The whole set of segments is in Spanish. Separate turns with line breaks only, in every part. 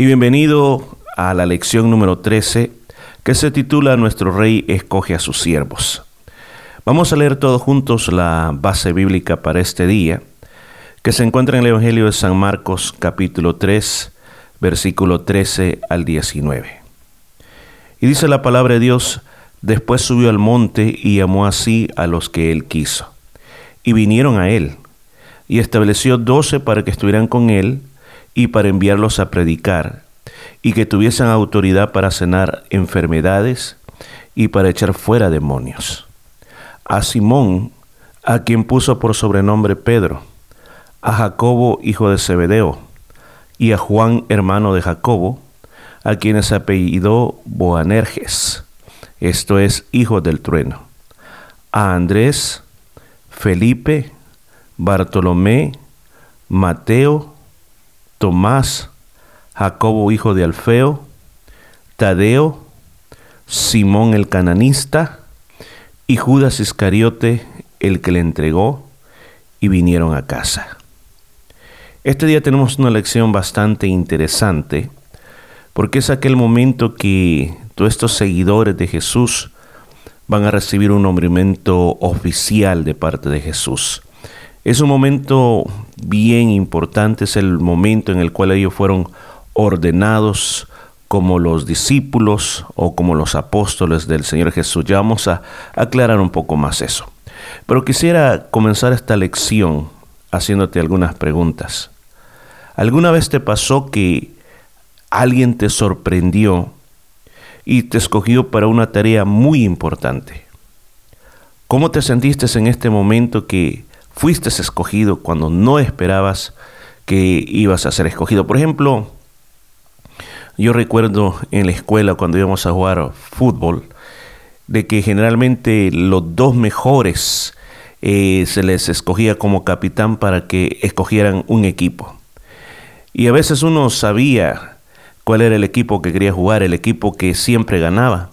y bienvenido a la lección número 13 que se titula Nuestro Rey escoge a sus siervos. Vamos a leer todos juntos la base bíblica para este día, que se encuentra en el Evangelio de San Marcos capítulo 3, versículo 13 al 19. Y dice la palabra de Dios, después subió al monte y llamó así a los que él quiso. Y vinieron a él, y estableció doce para que estuvieran con él, y para enviarlos a predicar, y que tuviesen autoridad para sanar enfermedades y para echar fuera demonios. A Simón, a quien puso por sobrenombre Pedro, a Jacobo, hijo de Zebedeo, y a Juan, hermano de Jacobo, a quienes apellidó Boanerges, esto es, hijo del trueno, a Andrés, Felipe, Bartolomé, Mateo, Tomás, Jacobo hijo de Alfeo, Tadeo, Simón el cananista y Judas Iscariote el que le entregó y vinieron a casa. Este día tenemos una lección bastante interesante porque es aquel momento que todos estos seguidores de Jesús van a recibir un nombramiento oficial de parte de Jesús. Es un momento bien importante, es el momento en el cual ellos fueron ordenados como los discípulos o como los apóstoles del Señor Jesús. Ya vamos a aclarar un poco más eso. Pero quisiera comenzar esta lección haciéndote algunas preguntas. ¿Alguna vez te pasó que alguien te sorprendió y te escogió para una tarea muy importante? ¿Cómo te sentiste en este momento que fuiste escogido cuando no esperabas que ibas a ser escogido. Por ejemplo, yo recuerdo en la escuela cuando íbamos a jugar fútbol, de que generalmente los dos mejores eh, se les escogía como capitán para que escogieran un equipo. Y a veces uno sabía cuál era el equipo que quería jugar, el equipo que siempre ganaba.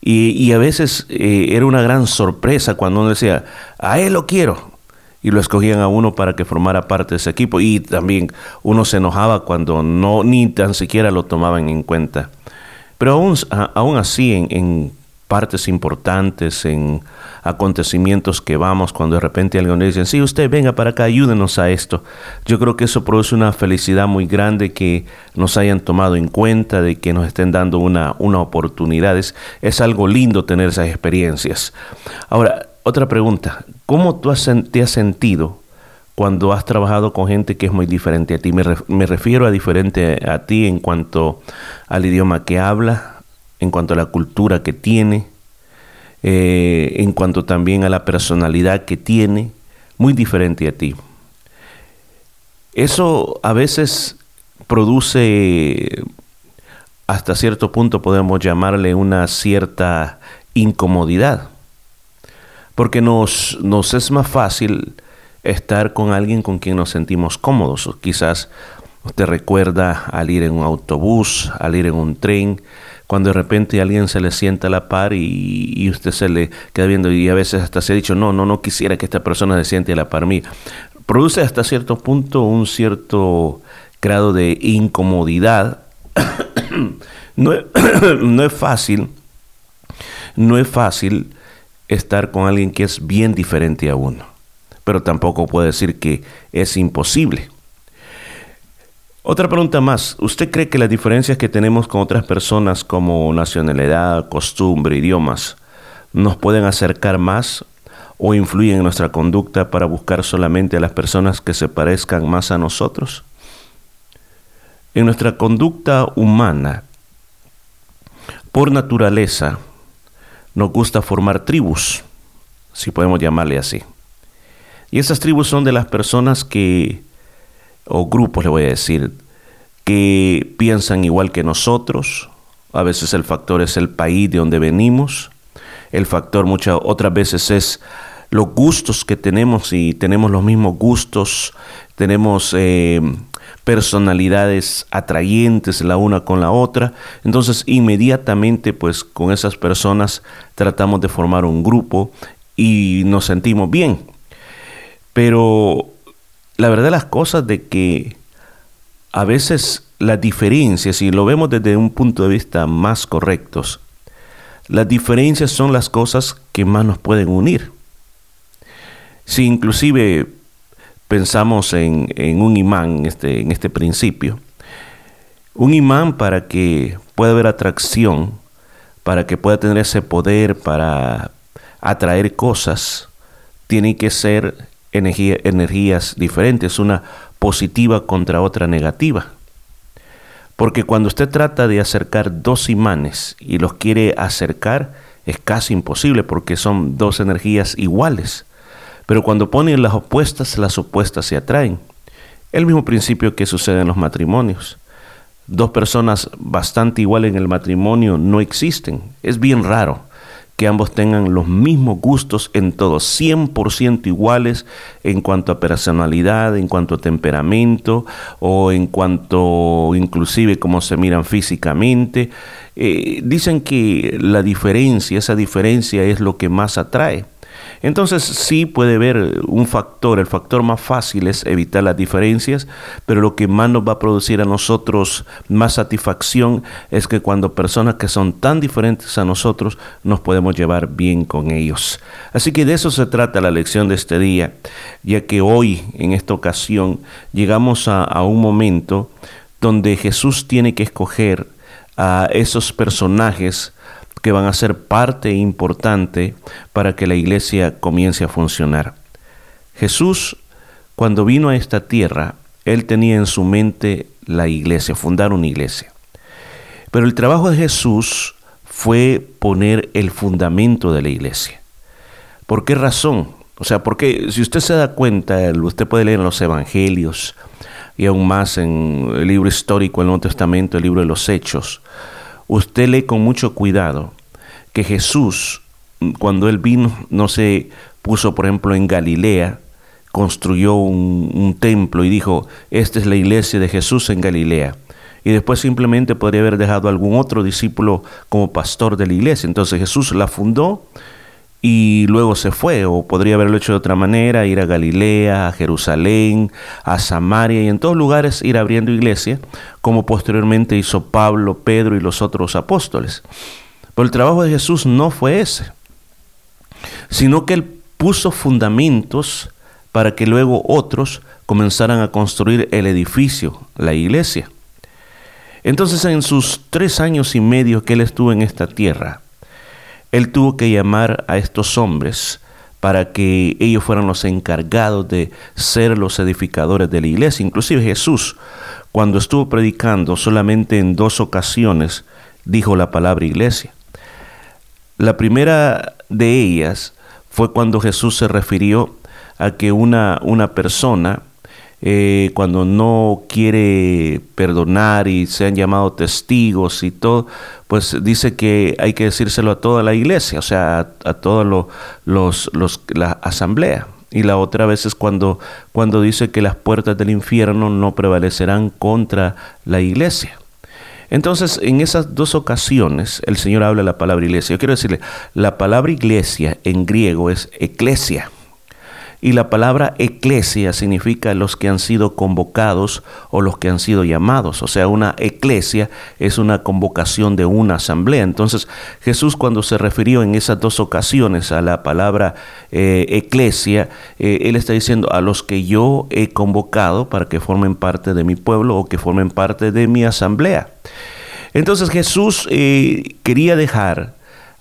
Y, a veces eh, era una gran sorpresa cuando uno decía, a él lo quiero, y lo escogían a uno para que formara parte de ese equipo y también uno se enojaba cuando no ni tan siquiera lo tomaban en cuenta. Pero aún, aún así en, en partes importantes, en acontecimientos que vamos, cuando de repente alguien dice, sí, usted venga para acá, ayúdenos a esto. Yo creo que eso produce una felicidad muy grande que nos hayan tomado en cuenta, de que nos estén dando una, una oportunidad. Es algo lindo tener esas experiencias. Ahora, otra pregunta, ¿cómo tú te has sentido cuando has trabajado con gente que es muy diferente a ti? Me, refiero a diferente a ti en cuanto al idioma que habla, en cuanto a la cultura que tiene, eh, en cuanto también a la personalidad que tiene, muy diferente a ti. Eso a veces produce, hasta cierto punto podemos llamarle una cierta incomodidad porque nos, es más fácil estar con alguien con quien nos sentimos cómodos. Quizás te recuerda al ir en un autobús, al ir en un tren, cuando de repente alguien se le sienta a la par y, usted se le queda viendo y a veces hasta se ha dicho, no, no, no quisiera que esta persona se siente a la par mí. Produce hasta cierto punto un cierto grado de incomodidad. no, no es fácil, no es fácil estar con alguien que es bien diferente a uno. Pero tampoco puede decir que es imposible. Otra pregunta más. ¿Usted cree que las diferencias que tenemos con otras personas como nacionalidad, costumbre, idiomas, nos pueden acercar más o influyen en nuestra conducta para buscar solamente a las personas que se parezcan más a nosotros? En nuestra conducta humana, por naturaleza, nos gusta formar tribus, si podemos llamarle así. Y esas tribus son de las personas que, o grupos le voy a decir, que piensan igual que nosotros. A veces el factor es el país de donde venimos. El factor muchas otras veces es los gustos que tenemos y tenemos los mismos gustos, tenemos eh, personalidades atrayentes la una con la otra. Entonces inmediatamente pues con esas personas tratamos de formar un grupo y nos sentimos bien. Pero la verdad las cosas de que a veces las diferencias, si lo vemos desde un punto de vista más correctos, las diferencias son las cosas que más nos pueden unir. Si inclusive pensamos en, un imán, este, en este principio, un imán para que pueda haber atracción, para que pueda tener ese poder para atraer cosas, tiene que ser energías diferentes, una positiva contra otra negativa. Porque cuando usted trata de acercar dos imanes y los quiere acercar, es casi imposible porque son dos energías iguales. Pero cuando ponen las opuestas, las opuestas se atraen. El mismo principio que sucede en los matrimonios. Dos personas bastante iguales en el matrimonio no existen. Es bien raro que ambos tengan los mismos gustos en todo, 100% iguales en cuanto a personalidad, en cuanto a temperamento o en cuanto inclusive cómo se miran físicamente. Eh, dicen que la diferencia, esa diferencia es lo que más atrae. Entonces sí puede haber un factor, el factor más fácil es evitar las diferencias, pero lo que más nos va a producir a nosotros más satisfacción es que cuando personas que son tan diferentes a nosotros nos podemos llevar bien con ellos. Así que de eso se trata la lección de este día, ya que hoy en esta ocasión llegamos a, a un momento donde Jesús tiene que escoger a esos personajes que van a ser parte importante para que la iglesia comience a funcionar. Jesús, cuando vino a esta tierra, él tenía en su mente la iglesia, fundar una iglesia. Pero el trabajo de Jesús fue poner el fundamento de la iglesia. ¿Por qué razón? O sea, porque si usted se da cuenta, usted puede leer en los evangelios y aún más en el libro histórico, el Nuevo Testamento, el libro de los Hechos, usted lee con mucho cuidado que Jesús, cuando él vino, no se puso, por ejemplo, en Galilea, construyó un, templo y dijo, esta es la iglesia de Jesús en Galilea. Y después simplemente podría haber dejado algún otro discípulo como pastor de la iglesia. Entonces Jesús la fundó y luego se fue, o podría haberlo hecho de otra manera, ir a Galilea, a Jerusalén, a Samaria y en todos lugares ir abriendo iglesia, como posteriormente hizo Pablo, Pedro y los otros apóstoles. Pero el trabajo de Jesús no fue ese, sino que Él puso fundamentos para que luego otros comenzaran a construir el edificio, la iglesia. Entonces en sus tres años y medio que Él estuvo en esta tierra, Él tuvo que llamar a estos hombres para que ellos fueran los encargados de ser los edificadores de la iglesia. Inclusive Jesús, cuando estuvo predicando solamente en dos ocasiones, dijo la palabra iglesia. La primera de ellas fue cuando Jesús se refirió a que una, una persona, eh, cuando no quiere perdonar y se han llamado testigos y todo, pues dice que hay que decírselo a toda la iglesia, o sea, a, a todos los, los, la asamblea. Y la otra vez es cuando, cuando dice que las puertas del infierno no prevalecerán contra la iglesia. Entonces, en esas dos ocasiones, el Señor habla la palabra iglesia. Yo quiero decirle, la palabra iglesia en griego es eclesia. Y la palabra eclesia significa los que han sido convocados o los que han sido llamados. O sea, una eclesia es una convocación de una asamblea. Entonces Jesús cuando se refirió en esas dos ocasiones a la palabra eh, eclesia, eh, Él está diciendo a los que yo he convocado para que formen parte de mi pueblo o que formen parte de mi asamblea. Entonces Jesús eh, quería dejar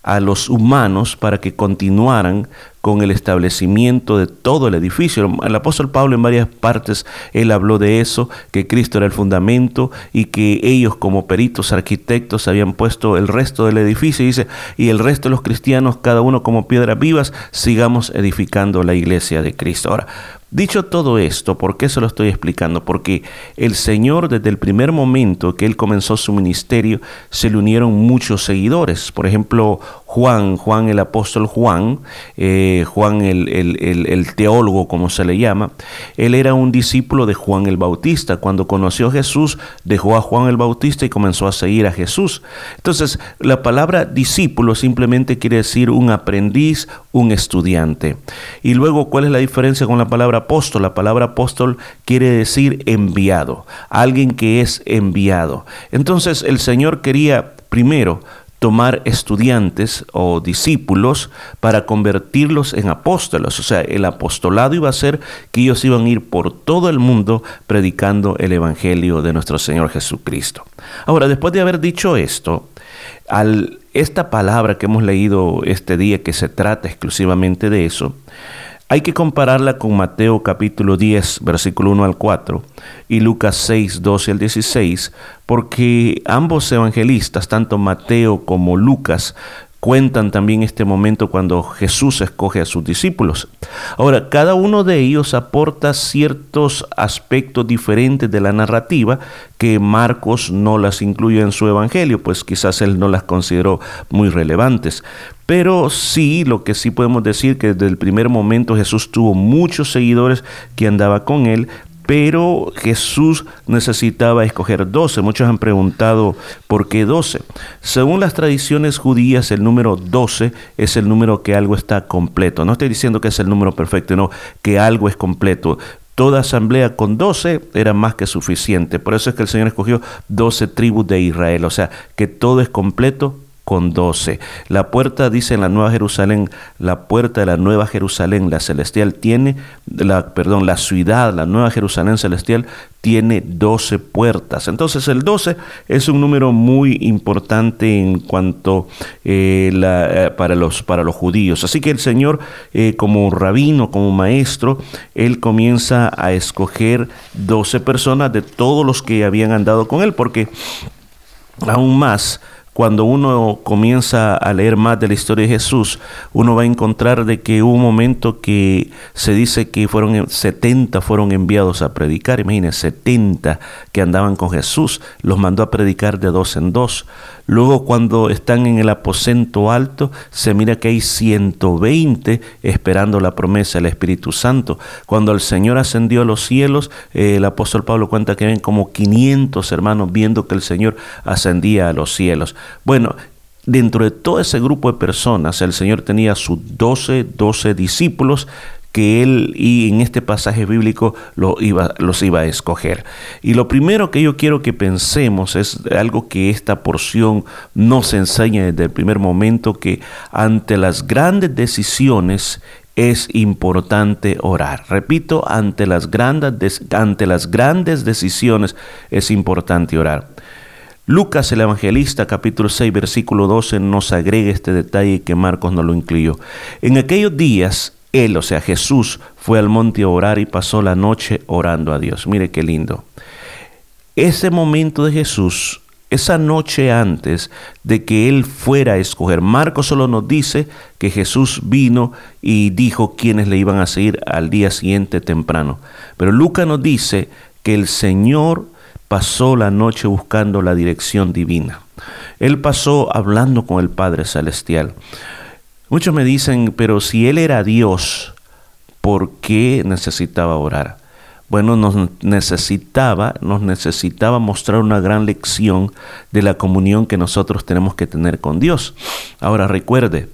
a los humanos para que continuaran con el establecimiento de todo el edificio. El apóstol Pablo en varias partes, él habló de eso, que Cristo era el fundamento y que ellos como peritos arquitectos habían puesto el resto del edificio. Y dice, y el resto de los cristianos, cada uno como piedras vivas, sigamos edificando la iglesia de Cristo. Ahora, Dicho todo esto, ¿por qué se lo estoy explicando? Porque el Señor desde el primer momento que Él comenzó su ministerio se le unieron muchos seguidores. Por ejemplo, Juan, Juan el apóstol Juan, eh, Juan el, el, teólogo como se le llama, él era un discípulo de Juan el Bautista. Cuando conoció a Jesús, dejó a Juan el Bautista y comenzó a seguir a Jesús. Entonces, la palabra discípulo simplemente quiere decir un aprendiz, un estudiante. Y luego, ¿cuál es la diferencia con la palabra apóstol. La palabra apóstol quiere decir enviado, alguien que es enviado. Entonces el Señor quería primero tomar estudiantes o discípulos para convertirlos en apóstoles. O sea, el apostolado iba a ser que ellos iban a ir por todo el mundo predicando el Evangelio de nuestro Señor Jesucristo. Ahora, después de haber dicho esto, al esta palabra que hemos leído este día que se trata exclusivamente de eso, hay que compararla con Mateo capítulo 10, versículo 1 al 4 y Lucas 6, 12 al 16, porque ambos evangelistas, tanto Mateo como Lucas, cuentan también este momento cuando Jesús escoge a sus discípulos. Ahora, cada uno de ellos aporta ciertos aspectos diferentes de la narrativa que Marcos no las incluye en su evangelio, pues quizás él no las consideró muy relevantes. Pero sí, lo que sí podemos decir que desde el primer momento Jesús tuvo muchos seguidores que andaba con él, pero Jesús necesitaba escoger doce. Muchos han preguntado por qué doce. Según las tradiciones judías, el número doce es el número que algo está completo. No estoy diciendo que es el número perfecto, no, que algo es completo. Toda asamblea con doce era más que suficiente. Por eso es que el Señor escogió doce tribus de Israel. O sea, que todo es completo con doce. La puerta, dice en la Nueva Jerusalén, la puerta de la Nueva Jerusalén, la celestial, tiene, la, perdón, la ciudad, la Nueva Jerusalén celestial, tiene doce puertas. Entonces el doce es un número muy importante en cuanto eh, eh, para, los, para los judíos. Así que el Señor, eh, como rabino, como maestro, él comienza a escoger doce personas de todos los que habían andado con él, porque aún más, cuando uno comienza a leer más de la historia de Jesús, uno va a encontrar de que hubo un momento que se dice que fueron 70 fueron enviados a predicar. Imagínense, 70 que andaban con Jesús, los mandó a predicar de dos en dos. Luego cuando están en el aposento alto, se mira que hay 120 esperando la promesa del Espíritu Santo. Cuando el Señor ascendió a los cielos, eh, el apóstol Pablo cuenta que ven como 500 hermanos viendo que el Señor ascendía a los cielos. Bueno, dentro de todo ese grupo de personas, el Señor tenía sus 12, 12 discípulos que él y en este pasaje bíblico iba, los iba a escoger. Y lo primero que yo quiero que pensemos es algo que esta porción nos enseña desde el primer momento, que ante las grandes decisiones es importante orar. Repito, ante las grandes, ante las grandes decisiones es importante orar. Lucas el Evangelista capítulo 6 versículo 12 nos agrega este detalle que Marcos no lo incluyó. En aquellos días él, o sea, Jesús, fue al monte a orar y pasó la noche orando a Dios. Mire qué lindo. Ese momento de Jesús, esa noche antes de que Él fuera a escoger, Marcos solo nos dice que Jesús vino y dijo quiénes le iban a seguir al día siguiente temprano. Pero Lucas nos dice que el Señor pasó la noche buscando la dirección divina. Él pasó hablando con el Padre Celestial. Muchos me dicen, pero si Él era Dios, ¿por qué necesitaba orar? Bueno, nos necesitaba, nos necesitaba mostrar una gran lección de la comunión que nosotros tenemos que tener con Dios. Ahora recuerde,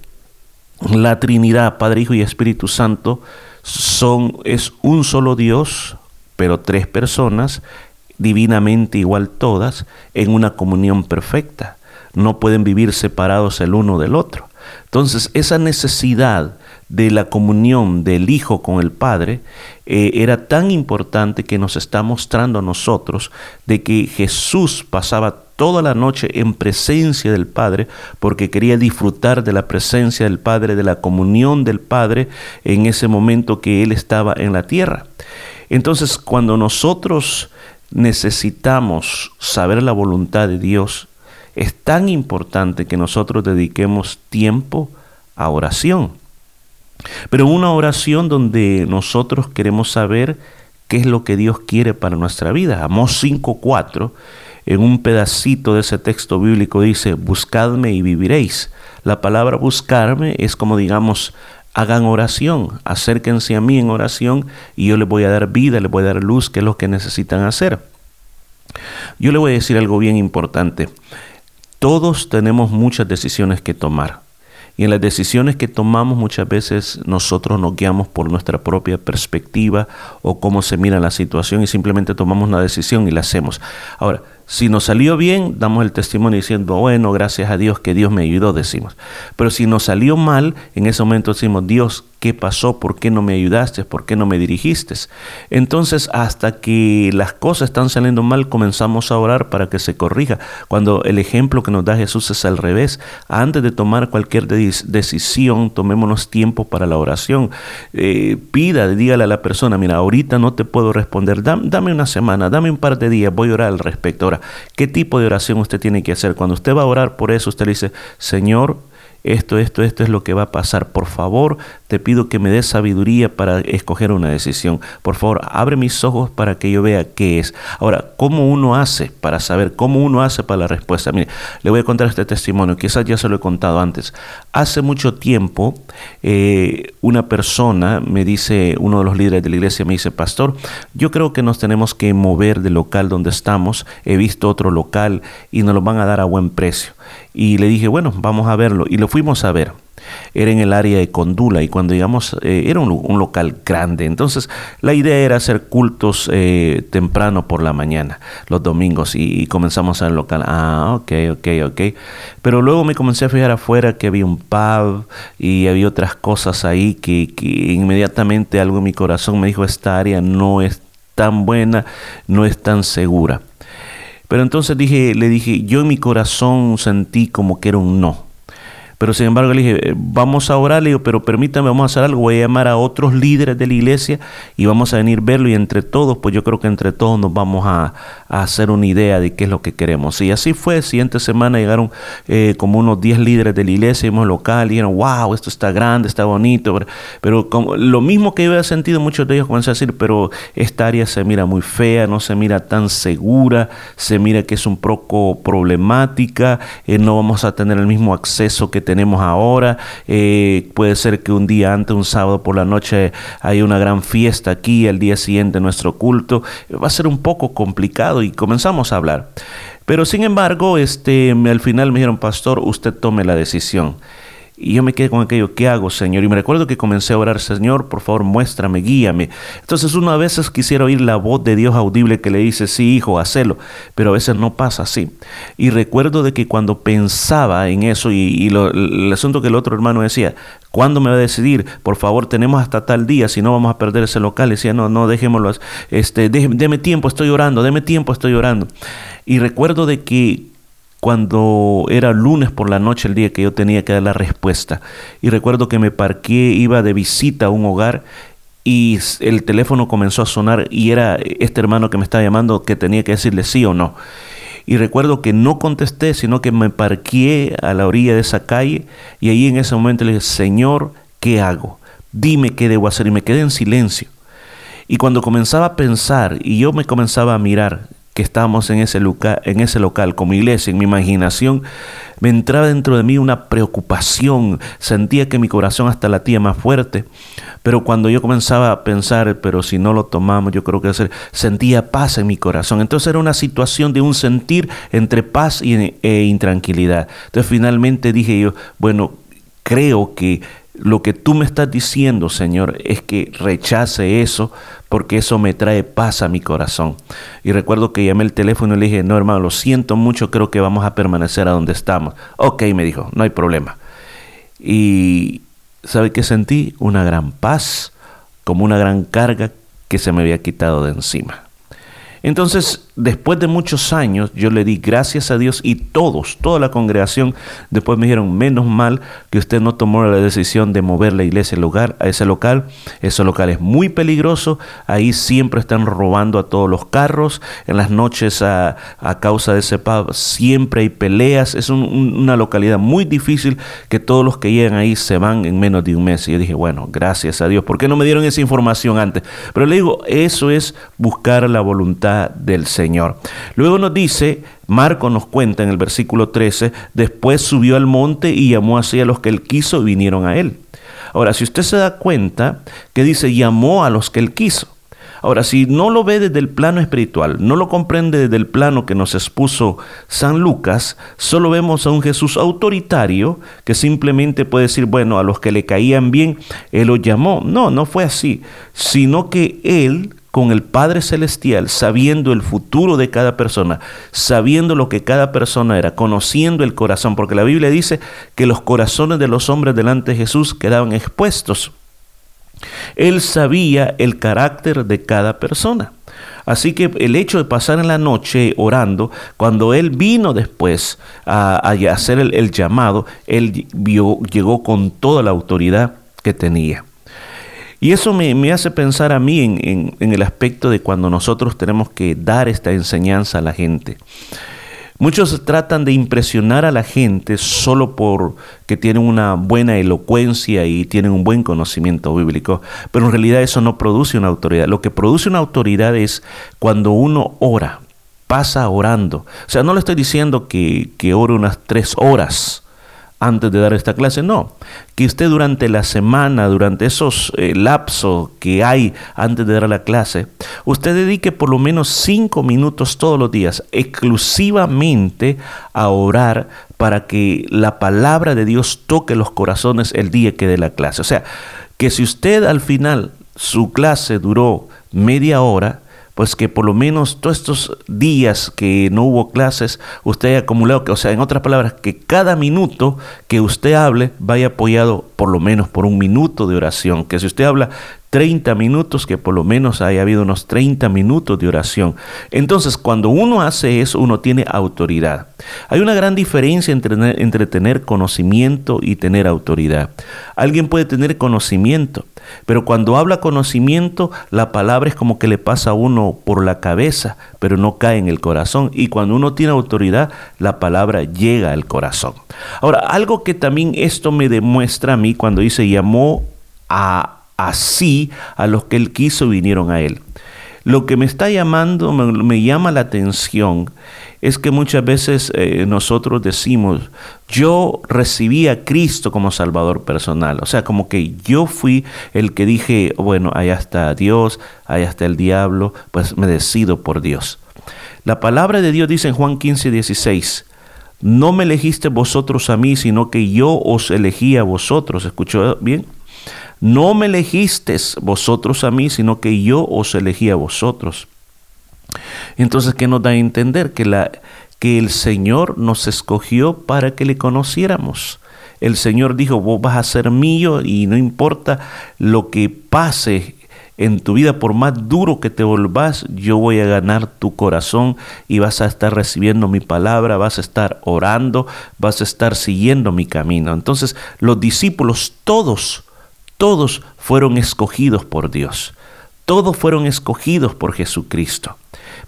la Trinidad, Padre, Hijo y Espíritu Santo, son, es un solo Dios, pero tres personas, divinamente igual todas, en una comunión perfecta. No pueden vivir separados el uno del otro. Entonces, esa necesidad de la comunión del Hijo con el Padre eh, era tan importante que nos está mostrando a nosotros de que Jesús pasaba toda la noche en presencia del Padre porque quería disfrutar de la presencia del Padre, de la comunión del Padre en ese momento que Él estaba en la tierra. Entonces, cuando nosotros necesitamos saber la voluntad de Dios, es tan importante que nosotros dediquemos tiempo a oración. Pero una oración donde nosotros queremos saber qué es lo que Dios quiere para nuestra vida. Amós 5.4, en un pedacito de ese texto bíblico dice, buscadme y viviréis. La palabra buscarme es como digamos, hagan oración, acérquense a mí en oración y yo les voy a dar vida, les voy a dar luz, que es lo que necesitan hacer. Yo le voy a decir algo bien importante. Todos tenemos muchas decisiones que tomar Y en las decisiones que tomamos muchas veces nosotros nos guiamos por nuestra propia perspectiva o cómo se mira la situación y simplemente tomamos una decisión y la hacemos. Ahora, si nos salió bien, damos el testimonio diciendo, bueno, gracias a Dios que Dios me ayudó, decimos. Pero si nos salió mal, en ese momento decimos, Dios, ¿qué pasó? ¿Por qué no me ayudaste? ¿Por qué no me dirigiste? Entonces, hasta que las cosas están saliendo mal, comenzamos a orar para que se corrija. Cuando el ejemplo que nos da Jesús es al revés. Antes de tomar cualquier decisión, tomémonos tiempo para la oración. Eh, pida, dígale a la persona, mira, ahorita no te puedo responder, dame, dame una semana, dame un par de días, voy a orar al respecto. ¿Qué tipo de oración usted tiene que hacer? Cuando usted va a orar por eso, usted le dice, Señor, esto, esto, esto es lo que va a pasar. Por favor, te pido que me des sabiduría para escoger una decisión. Por favor, abre mis ojos para que yo vea qué es. Ahora, ¿cómo uno hace para saber? ¿Cómo uno hace para la respuesta? Mire, le voy a contar este testimonio. Quizás ya se lo he contado antes. Hace mucho tiempo, eh, una persona me dice, uno de los líderes de la iglesia me dice, pastor, yo creo que nos tenemos que mover del local donde estamos. He visto otro local y nos lo van a dar a buen precio. Y le dije, bueno, vamos a verlo. Y lo fuimos a ver. Era en el área de Condula y cuando llegamos eh, era un, local grande. Entonces la idea era hacer cultos eh, temprano por la mañana, los domingos, y, comenzamos a el local. Ah, ok, ok, ok. Pero luego me comencé a fijar afuera que había un pub y había otras cosas ahí que, que inmediatamente algo en mi corazón me dijo, esta área no es tan buena, no es tan segura. Pero entonces dije, le dije, yo en mi corazón sentí como que era un no. Pero sin embargo le dije, eh, vamos a orar, le digo, pero permítame, vamos a hacer algo, voy a llamar a otros líderes de la iglesia y vamos a venir a verlo y entre todos, pues yo creo que entre todos nos vamos a, hacer una idea de qué es lo que queremos. Y así fue, siguiente semana llegaron eh, como unos 10 líderes de la iglesia, vimos local, y dijeron, wow, esto está grande, está bonito, pero, como, lo mismo que yo había sentido, muchos de ellos comenzaron a decir, pero esta área se mira muy fea, no se mira tan segura, se mira que es un poco problemática, eh, no vamos a tener el mismo acceso que tenemos tenemos ahora. Eh, puede ser que un día antes, un sábado por la noche, hay una gran fiesta aquí, el día siguiente nuestro culto. Va a ser un poco complicado y comenzamos a hablar. Pero sin embargo, este, al final me dijeron, pastor, usted tome la decisión. Y yo me quedé con aquello, ¿qué hago, Señor? Y me recuerdo que comencé a orar, Señor, por favor, muéstrame, guíame. Entonces uno a veces quisiera oír la voz de Dios audible que le dice, sí, hijo, hacelo, pero a veces no pasa así. Y recuerdo de que cuando pensaba en eso y, el asunto que el otro hermano decía, ¿cuándo me va a decidir? Por favor, tenemos hasta tal día, si no vamos a perder ese local. Y decía, no, no, dejémoslo, este, déme tiempo, estoy orando, déme tiempo, estoy orando. Y recuerdo de que cuando era lunes por la noche el día que yo tenía que dar la respuesta. Y recuerdo que me parqué, iba de visita a un hogar y el teléfono comenzó a sonar y era este hermano que me estaba llamando que tenía que decirle sí o no. Y recuerdo que no contesté, sino que me parqué a la orilla de esa calle y ahí en ese momento le dije, Señor, ¿qué hago? Dime qué debo hacer. Y me quedé en silencio. Y cuando comenzaba a pensar y yo me comenzaba a mirar, que estábamos en ese, en ese local como iglesia, en mi imaginación, me entraba dentro de mí una preocupación, sentía que mi corazón hasta latía más fuerte, pero cuando yo comenzaba a pensar, pero si no lo tomamos, yo creo que hacer, sentía paz en mi corazón. Entonces era una situación de un sentir entre paz e intranquilidad. Entonces finalmente dije yo, bueno, creo que lo que tú me estás diciendo, Señor, es que rechace eso porque eso me trae paz a mi corazón. Y recuerdo que llamé el teléfono y le dije, no hermano, lo siento mucho, creo que vamos a permanecer a donde estamos. Ok, me dijo, no hay problema. Y ¿sabe qué sentí? Una gran paz, como una gran carga que se me había quitado de encima. Entonces, después de muchos años, yo le di gracias a Dios y todos, toda la congregación, después me dijeron, menos mal que usted no tomó la decisión de mover la iglesia lugar, a ese local. Ese local es muy peligroso, ahí siempre están robando a todos los carros, en las noches a, causa de ese pub siempre hay peleas, es una localidad muy difícil que todos los que llegan ahí se van en menos de un mes. Y yo dije, bueno, gracias a Dios, ¿por qué no me dieron esa información antes? Pero le digo, eso es buscar la voluntad del Señor. Luego nos dice, Marco nos cuenta en el versículo 13, después subió al monte y llamó así a los que él quiso y vinieron a él. Ahora, si usted se da cuenta que dice llamó a los que él quiso. Ahora, si no lo ve desde el plano espiritual, no lo comprende desde el plano que nos expuso San Lucas, solo vemos a un Jesús autoritario que simplemente puede decir, bueno, a los que le caían bien, Él los llamó. No, no fue así, sino que Él con el Padre Celestial, sabiendo el futuro de cada persona, sabiendo lo que cada persona era, conociendo el corazón, porque la Biblia dice que los corazones de los hombres delante de Jesús quedaban expuestos. Él sabía el carácter de cada persona. Así que el hecho de pasar en la noche orando, cuando él vino después a, hacer el, llamado, él vio, llegó con toda la autoridad que tenía. Y eso me, hace pensar a mí en, el aspecto de cuando nosotros tenemos que dar esta enseñanza a la gente. Muchos tratan de impresionar a la gente solo porque tienen una buena elocuencia y tienen un buen conocimiento bíblico, pero en realidad eso no produce una autoridad. Lo que produce una autoridad es cuando uno ora, pasa orando. O sea, no le estoy diciendo que, que ore unas tres horas antes de dar esta clase, no. Que usted durante la semana, durante esos eh, lapsos que hay antes de dar la clase, usted dedique por lo menos cinco minutos todos los días exclusivamente a orar para que la palabra de Dios toque los corazones el día que dé la clase. O sea, que si usted al final su clase duró media hora, pues que por lo menos todos estos días que no hubo clases, usted haya acumulado, o sea, en otras palabras, que cada minuto que usted hable vaya apoyado por lo menos por un minuto de oración, que si usted habla 30 minutos, que por lo menos haya habido unos 30 minutos de oración. Entonces, cuando uno hace eso, uno tiene autoridad. Hay una gran diferencia entre, entre tener conocimiento y tener autoridad. Alguien puede tener conocimiento, pero cuando habla conocimiento, la palabra es como que le pasa a uno por la cabeza, pero no cae en el corazón. Y cuando uno tiene autoridad, la palabra llega al corazón. Ahora, algo que también esto me demuestra a mí cuando dice llamó a así a los que él quiso vinieron a él. Lo que me está llamando, me, llama la atención, es que muchas veces eh, nosotros decimos, yo recibí a Cristo como Salvador personal. O sea, como que yo fui el que dije, bueno, allá está Dios, allá está el diablo, pues me decido por Dios. La palabra de Dios dice en Juan 15, 16, no me elegiste vosotros a mí, sino que yo os elegí a vosotros. ¿Escuchó bien? No me elegisteis vosotros a mí, sino que yo os elegí a vosotros. Entonces, ¿qué nos da a entender? Que, la, que el Señor nos escogió para que le conociéramos. El Señor dijo, vos vas a ser mío y no importa lo que pase en tu vida, por más duro que te volvás, yo voy a ganar tu corazón y vas a estar recibiendo mi palabra, vas a estar orando, vas a estar siguiendo mi camino. Entonces los discípulos todos todos fueron escogidos por Dios. Todos fueron escogidos por Jesucristo.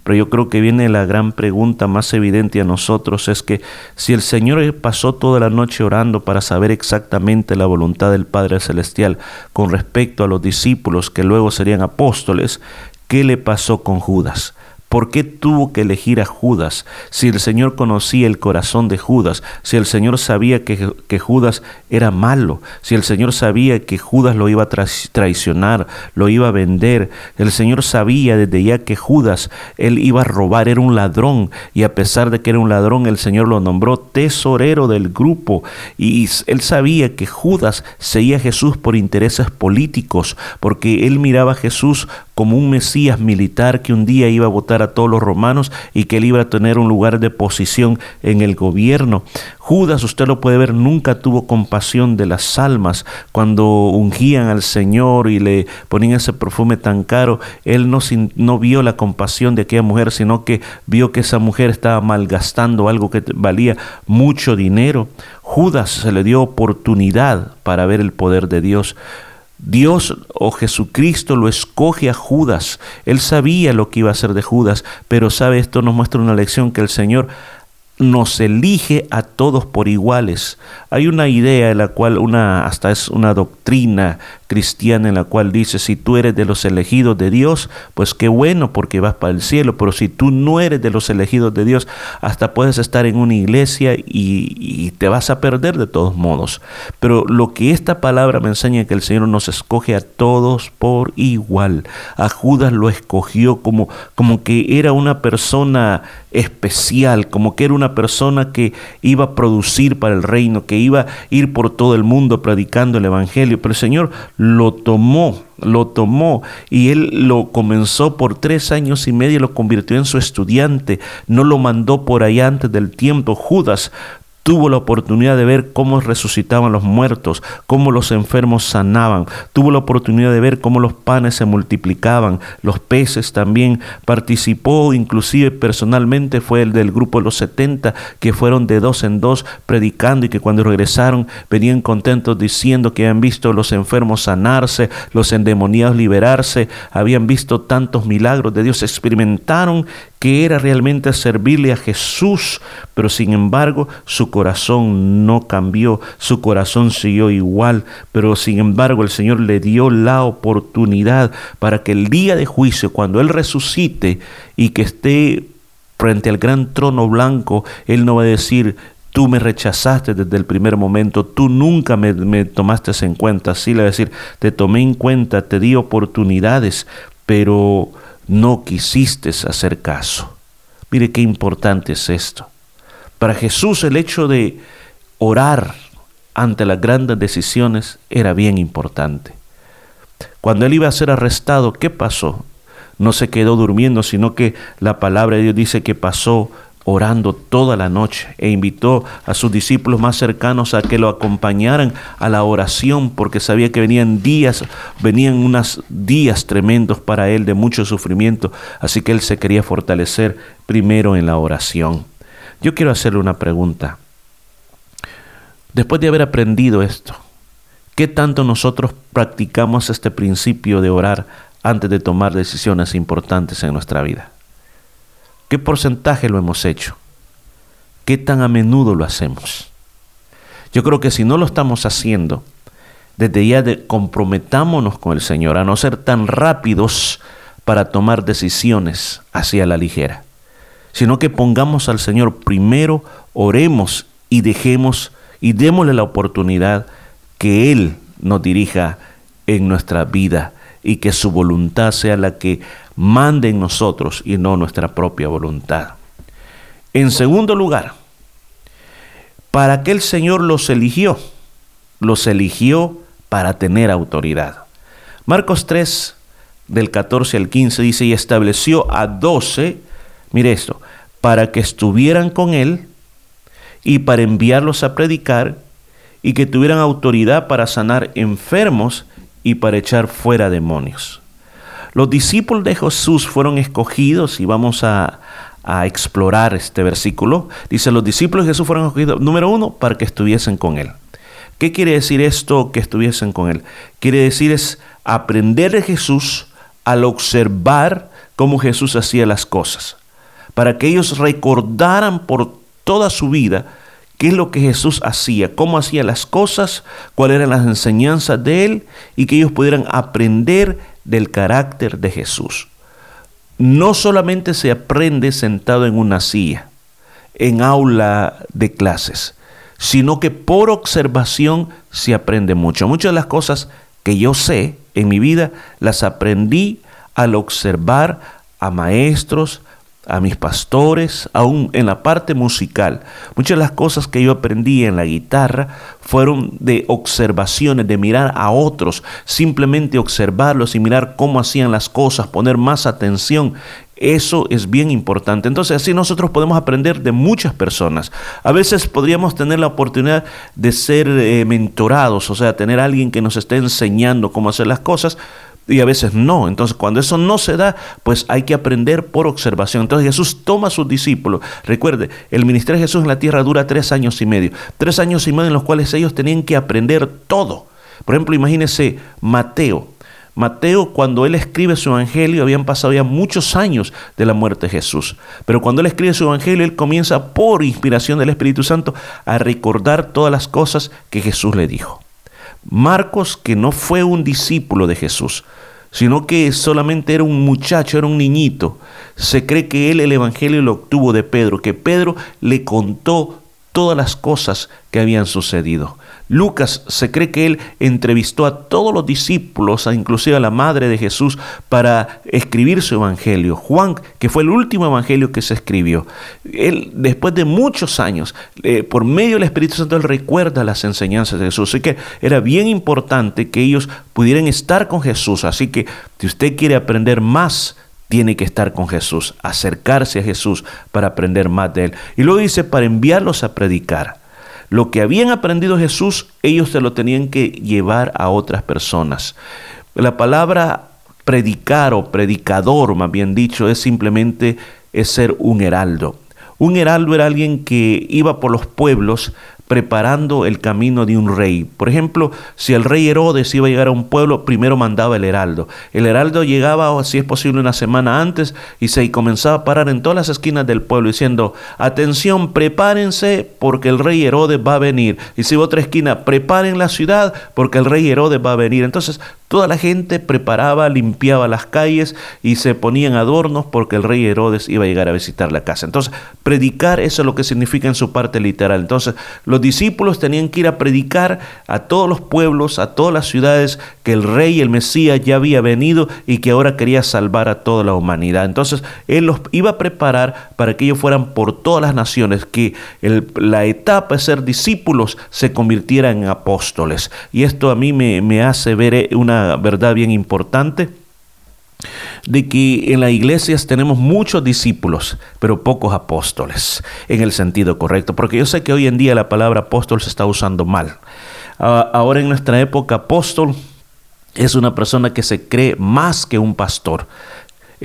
Pero yo creo que viene la gran pregunta más evidente a nosotros, es que si el Señor pasó toda la noche orando para saber exactamente la voluntad del Padre Celestial con respecto a los discípulos que luego serían apóstoles, ¿qué le pasó con Judas? ¿Por qué tuvo que elegir a Judas si el Señor conocía el corazón de Judas, si el Señor sabía que, Judas era malo, si el Señor sabía que Judas lo iba a traicionar, lo iba a vender, el Señor sabía desde ya que Judas, él iba a robar, era un ladrón y a pesar de que era un ladrón, el Señor lo nombró tesorero del grupo y él sabía que Judas seguía a Jesús por intereses políticos, porque él miraba a Jesús como un Mesías militar que un día iba a votar a todos los romanos y que él iba a tener un lugar de posición en el gobierno. Judas, usted lo puede ver, nunca tuvo compasión de las almas. Cuando ungían al Señor y le ponían ese perfume tan caro, él no, no vio la compasión de aquella mujer, sino que vio que esa mujer estaba malgastando algo que valía mucho dinero. Judas se le dio oportunidad para ver el poder de Dios. Dios o Jesucristo lo escoge a Judas. Él sabía lo que iba a hacer de Judas, pero sabe, esto nos muestra una lección que el Señor nos elige a todos por iguales. Hay una idea en la cual una hasta es una doctrina cristiana en la cual dice, si tú eres de los elegidos de Dios, pues qué bueno porque vas para el cielo, pero si tú no eres de los elegidos de Dios, hasta puedes estar en una iglesia y, y te vas a perder de todos modos. Pero lo que esta palabra me enseña es que el Señor nos escoge a todos por igual. A Judas lo escogió como, como que era una persona especial, como que era una persona que iba a producir para el reino, que iba a ir por todo el mundo predicando el Evangelio. Pero el Señor lo tomó, lo tomó y él lo comenzó por tres años y medio, lo convirtió en su estudiante, no lo mandó por allá antes del tiempo. Judas tuvo la oportunidad de ver cómo resucitaban los muertos, cómo los enfermos sanaban, tuvo la oportunidad de ver cómo los panes se multiplicaban, los peces también, participó inclusive personalmente, fue el del grupo de los 70 que fueron de dos en dos predicando y que cuando regresaron venían contentos diciendo que habían visto los enfermos sanarse, los endemoniados liberarse, habían visto tantos milagros de Dios, experimentaron que era realmente servirle a Jesús, pero sin embargo su corazón no cambió, su corazón siguió igual, pero sin embargo el Señor le dio la oportunidad para que el día de juicio, cuando Él resucite y que esté frente al gran trono blanco, Él no va a decir, tú me rechazaste desde el primer momento, tú nunca me, tomaste en cuenta, sí le va a decir, te tomé en cuenta, te di oportunidades, pero no quisiste hacer caso. Mire qué importante es esto. Para Jesús el hecho de orar ante las grandes decisiones era bien importante. Cuando él iba a ser arrestado, ¿qué pasó? No se quedó durmiendo, sino que la palabra de Dios dice que pasó orando toda la noche e invitó a sus discípulos más cercanos a que lo acompañaran a la oración porque sabía que venían días, venían unos días tremendos para él de mucho sufrimiento, así que él se quería fortalecer primero en la oración. Yo quiero hacerle una pregunta. Después de haber aprendido esto, ¿qué tanto nosotros practicamos este principio de orar antes de tomar decisiones importantes en nuestra vida? ¿Qué porcentaje lo hemos hecho? ¿Qué tan a menudo lo hacemos? Yo creo que si no lo estamos haciendo, desde ya de comprometámonos con el Señor a no ser tan rápidos para tomar decisiones hacia la ligera, sino que pongamos al Señor primero, oremos y dejemos y démosle la oportunidad que Él nos dirija en nuestra vida y que su voluntad sea la que mande en nosotros y no nuestra propia voluntad. En segundo lugar, ¿para qué el Señor los eligió? Los eligió para tener autoridad. Marcos 3, del 14 al 15, dice, y estableció a doce, mire esto, para que estuvieran con él y para enviarlos a predicar y que tuvieran autoridad para sanar enfermos y para echar fuera demonios. Los discípulos de Jesús fueron escogidos y vamos a, explorar este versículo. Dice, los discípulos de Jesús fueron escogidos, número uno, para que estuviesen con Él. ¿Qué quiere decir esto que estuviesen con Él? Quiere decir es aprender de Jesús al observar cómo Jesús hacía las cosas, para que ellos recordaran por toda su vida qué es lo que Jesús hacía, cómo hacía las cosas, cuáles eran las enseñanzas de Él y que ellos pudieran aprender del carácter de Jesús. No solamente se aprende sentado en una silla, en aula de clases, sino que por observación se aprende mucho. Muchas de las cosas que yo sé en mi vida las aprendí al observar a maestros, a mis pastores, aún en la parte musical. Muchas de las cosas que yo aprendí en la guitarra fueron de observaciones, de mirar a otros, simplemente observarlos y mirar cómo hacían las cosas, poner más atención. Eso es bien importante. Entonces así nosotros podemos aprender de muchas personas. A veces podríamos tener la oportunidad de ser eh, mentorados, o sea, tener alguien que nos esté enseñando cómo hacer las cosas, y a veces no. Entonces, cuando eso no se da, pues hay que aprender por observación. Entonces, Jesús toma a sus discípulos. Recuerde, el ministerio de Jesús en la tierra dura tres años y medio. Tres años y medio en los cuales ellos tenían que aprender todo. Por ejemplo, imagínese Mateo. Mateo, cuando él escribe su evangelio, habían pasado ya muchos años de la muerte de Jesús. Pero cuando él escribe su evangelio, él comienza por inspiración del Espíritu Santo a recordar todas las cosas que Jesús le dijo. Marcos, que no fue un discípulo de Jesús, sino que solamente era un muchacho, era un niñito. Se cree que él el Evangelio lo obtuvo de Pedro, que Pedro le contó todas las cosas que habían sucedido. Lucas se cree que él entrevistó a todos los discípulos, inclusive a la madre de Jesús, para escribir su evangelio. Juan, que fue el último evangelio que se escribió, él después de muchos años, eh, por medio del Espíritu Santo, recuerda las enseñanzas de Jesús. Así que era bien importante que ellos pudieran estar con Jesús. Así que si usted quiere aprender más, tiene que estar con Jesús, acercarse a Jesús para aprender más de Él. Y luego dice, para enviarlos a predicar. Lo que habían aprendido Jesús, ellos se lo tenían que llevar a otras personas. La palabra predicar o predicador, más bien dicho, es simplemente ser un heraldo. Un heraldo era alguien que iba por los pueblos preparando el camino de un rey. Por ejemplo, si el rey Herodes iba a llegar a un pueblo, primero mandaba el heraldo. El heraldo llegaba, o si es posible, una semana antes y se comenzaba a parar en todas las esquinas del pueblo diciendo, atención, prepárense porque el rey Herodes va a venir. Y si va otra esquina, preparen la ciudad porque el rey Herodes va a venir. Entonces, toda la gente preparaba, limpiaba las calles y se ponían adornos porque el rey Herodes iba a llegar a visitar la casa. Entonces, predicar, eso es lo que significa en su parte literal. Entonces, los discípulos tenían que ir a predicar a todos los pueblos, a todas las ciudades, que el rey, el Mesías ya había venido y que ahora quería salvar a toda la humanidad. Entonces, él los iba a preparar para que ellos fueran por todas las naciones, que la etapa de ser discípulos se convirtiera en apóstoles. Y esto a mí me, me hace ver eh, verdad bien importante de que en las iglesias tenemos muchos discípulos, pero pocos apóstoles, en el sentido correcto, porque yo sé que hoy en día la palabra apóstol se está usando mal. Ah, ahora en nuestra época, apóstol es una persona que se cree más que un pastor,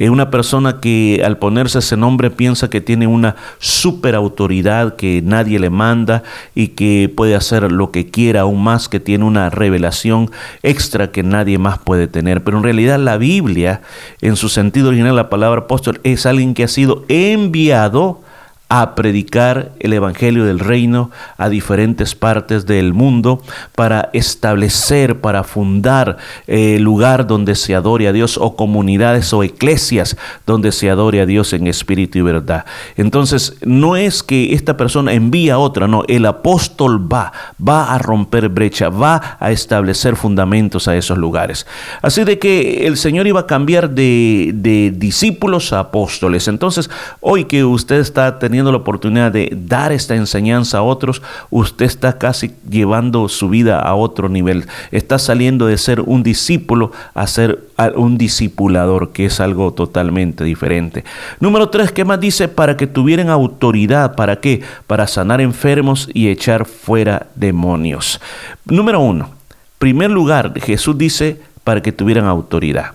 es una persona que al ponerse ese nombre piensa que tiene una super autoridad que nadie le manda y que puede hacer lo que quiera, aún más que tiene una revelación extra que nadie más puede tener. Pero en realidad la Biblia, en su sentido original, la palabra apóstol es alguien que ha sido enviado a predicar el Evangelio del Reino a diferentes partes del mundo para establecer, para fundar el eh, lugar donde se adore a Dios o comunidades o eclesias donde se adore a Dios en espíritu y verdad. Entonces, no es que esta persona envía a otra, no, el apóstol va, va a romper brecha, va a establecer fundamentos a esos lugares. Así de que el Señor iba a cambiar de, de discípulos a apóstoles. Entonces, hoy que usted está teniendo la oportunidad de dar esta enseñanza a otros, usted está casi llevando su vida a otro nivel. Está saliendo de ser un discípulo a ser un discipulador, que es algo totalmente diferente. Número tres, ¿qué más dice? Para que tuvieran autoridad. ¿Para qué? Para sanar enfermos y echar fuera demonios. Número uno, primer lugar, Jesús dice para que tuvieran autoridad.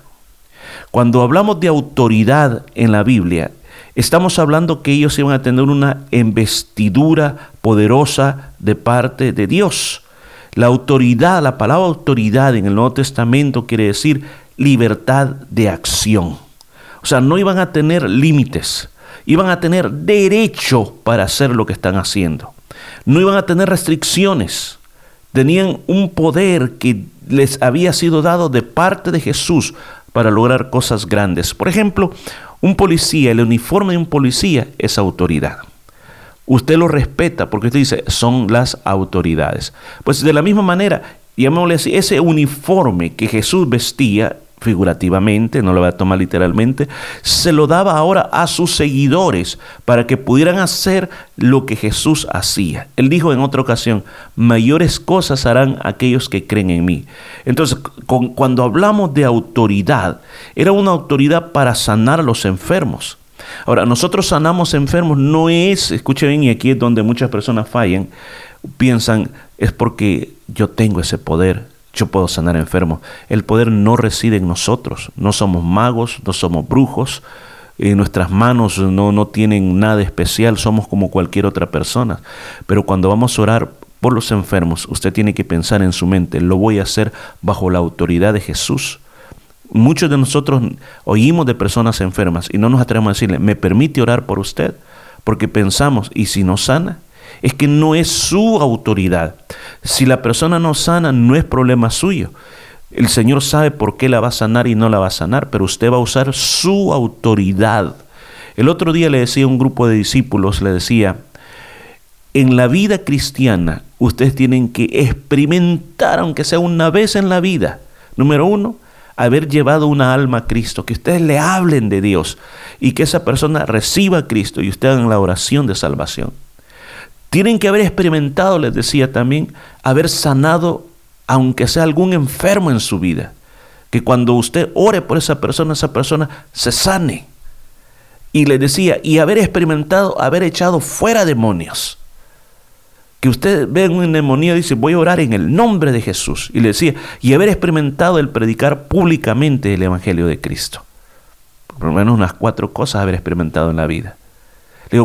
Cuando hablamos de autoridad en la Biblia, Estamos hablando que ellos iban a tener una investidura poderosa de parte de Dios. La autoridad, la palabra autoridad en el Nuevo Testamento quiere decir libertad de acción. O sea, no iban a tener límites, iban a tener derecho para hacer lo que están haciendo. No iban a tener restricciones. Tenían un poder que les había sido dado de parte de Jesús para lograr cosas grandes. Por ejemplo, un policía, el uniforme de un policía es autoridad. Usted lo respeta porque usted dice, son las autoridades. Pues de la misma manera, llamémosle así, ese uniforme que Jesús vestía figurativamente, no lo voy a tomar literalmente, se lo daba ahora a sus seguidores para que pudieran hacer lo que Jesús hacía. Él dijo en otra ocasión, mayores cosas harán aquellos que creen en mí. Entonces, cuando hablamos de autoridad, era una autoridad para sanar a los enfermos. Ahora, nosotros sanamos enfermos, no es, escuchen bien, y aquí es donde muchas personas fallan, piensan, es porque yo tengo ese poder, yo puedo sanar enfermos. El poder no reside en nosotros. No somos magos, no somos brujos. Eh, nuestras manos no, no tienen nada especial. Somos como cualquier otra persona. Pero cuando vamos a orar por los enfermos, usted tiene que pensar en su mente, lo voy a hacer bajo la autoridad de Jesús. Muchos de nosotros oímos de personas enfermas y no nos atrevemos a decirle, ¿me permite orar por usted? Porque pensamos, ¿y si no sana? Es que no es su autoridad. Si la persona no sana, no es problema suyo. El Señor sabe por qué la va a sanar y no la va a sanar, pero usted va a usar su autoridad. El otro día le decía a un grupo de discípulos, le decía, en la vida cristiana ustedes tienen que experimentar, aunque sea una vez en la vida, número uno, haber llevado una alma a Cristo, que ustedes le hablen de Dios y que esa persona reciba a Cristo y ustedes hagan la oración de salvación. Tienen que haber experimentado, les decía también, haber sanado, aunque sea algún enfermo en su vida. Que cuando usted ore por esa persona, esa persona se sane. Y les decía, y haber experimentado, haber echado fuera demonios que usted ve una neumonía y dice, voy a orar en el nombre de Jesús. Y le decía, y haber experimentado el predicar públicamente el Evangelio de Cristo. Por lo menos unas cuatro cosas haber experimentado en la vida.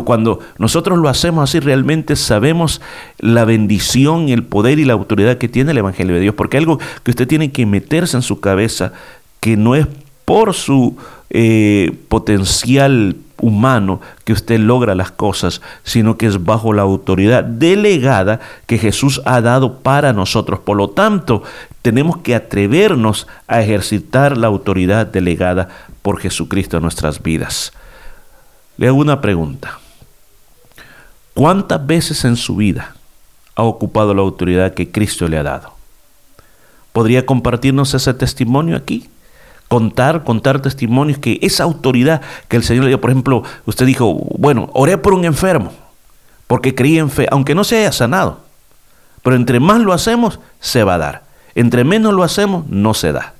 Cuando nosotros lo hacemos así, realmente sabemos la bendición, el poder y la autoridad que tiene el Evangelio de Dios. Porque algo que usted tiene que meterse en su cabeza, que no es por su eh, potencial humano que usted logra las cosas, sino que es bajo la autoridad delegada que Jesús ha dado para nosotros. Por lo tanto, tenemos que atrevernos a ejercitar la autoridad delegada por Jesucristo en nuestras vidas. Le hago una pregunta. ¿Cuántas veces en su vida ha ocupado la autoridad que Cristo le ha dado? ¿Podría compartirnos ese testimonio aquí? contar, contar testimonios que esa autoridad que el Señor le dio, por ejemplo, usted dijo, bueno, oré por un enfermo, porque creí en fe, aunque no se haya sanado, pero entre más lo hacemos, se va a dar. Entre menos lo hacemos, no se da.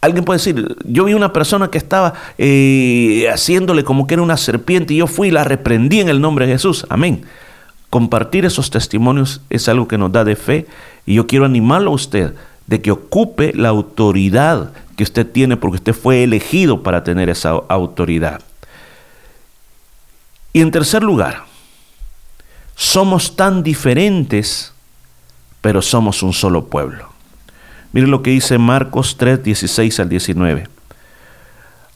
Alguien puede decir, yo vi una persona que estaba eh, haciéndole como que era una serpiente y yo fui y la reprendí en el nombre de Jesús. Amén. Compartir esos testimonios es algo que nos da de fe y yo quiero animarlo a usted de que ocupe la autoridad que usted tiene porque usted fue elegido para tener esa autoridad. Y en tercer lugar, somos tan diferentes, pero somos un solo pueblo. Miren lo que dice Marcos 3, 16 al 19.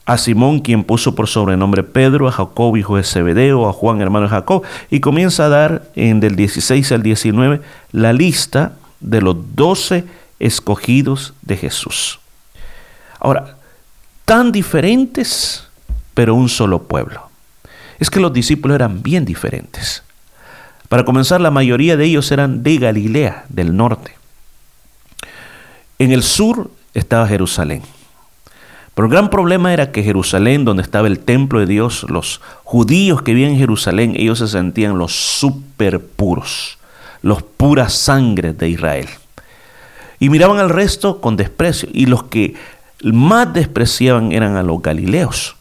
A Simón, quien puso por sobrenombre Pedro, a Jacob, hijo de Zebedeo, a Juan, hermano de Jacob, y comienza a dar en del 16 al 19 la lista de los doce escogidos de Jesús. Ahora, tan diferentes, pero un solo pueblo. Es que los discípulos eran bien diferentes. Para comenzar, la mayoría de ellos eran de Galilea, del norte. En el sur estaba Jerusalén. Pero el gran problema era que Jerusalén, donde estaba el templo de Dios, los judíos que vivían en Jerusalén, ellos se sentían los super puros, los puras sangres de Israel y miraban al resto con desprecio. Y los que más despreciaban eran a los galileos,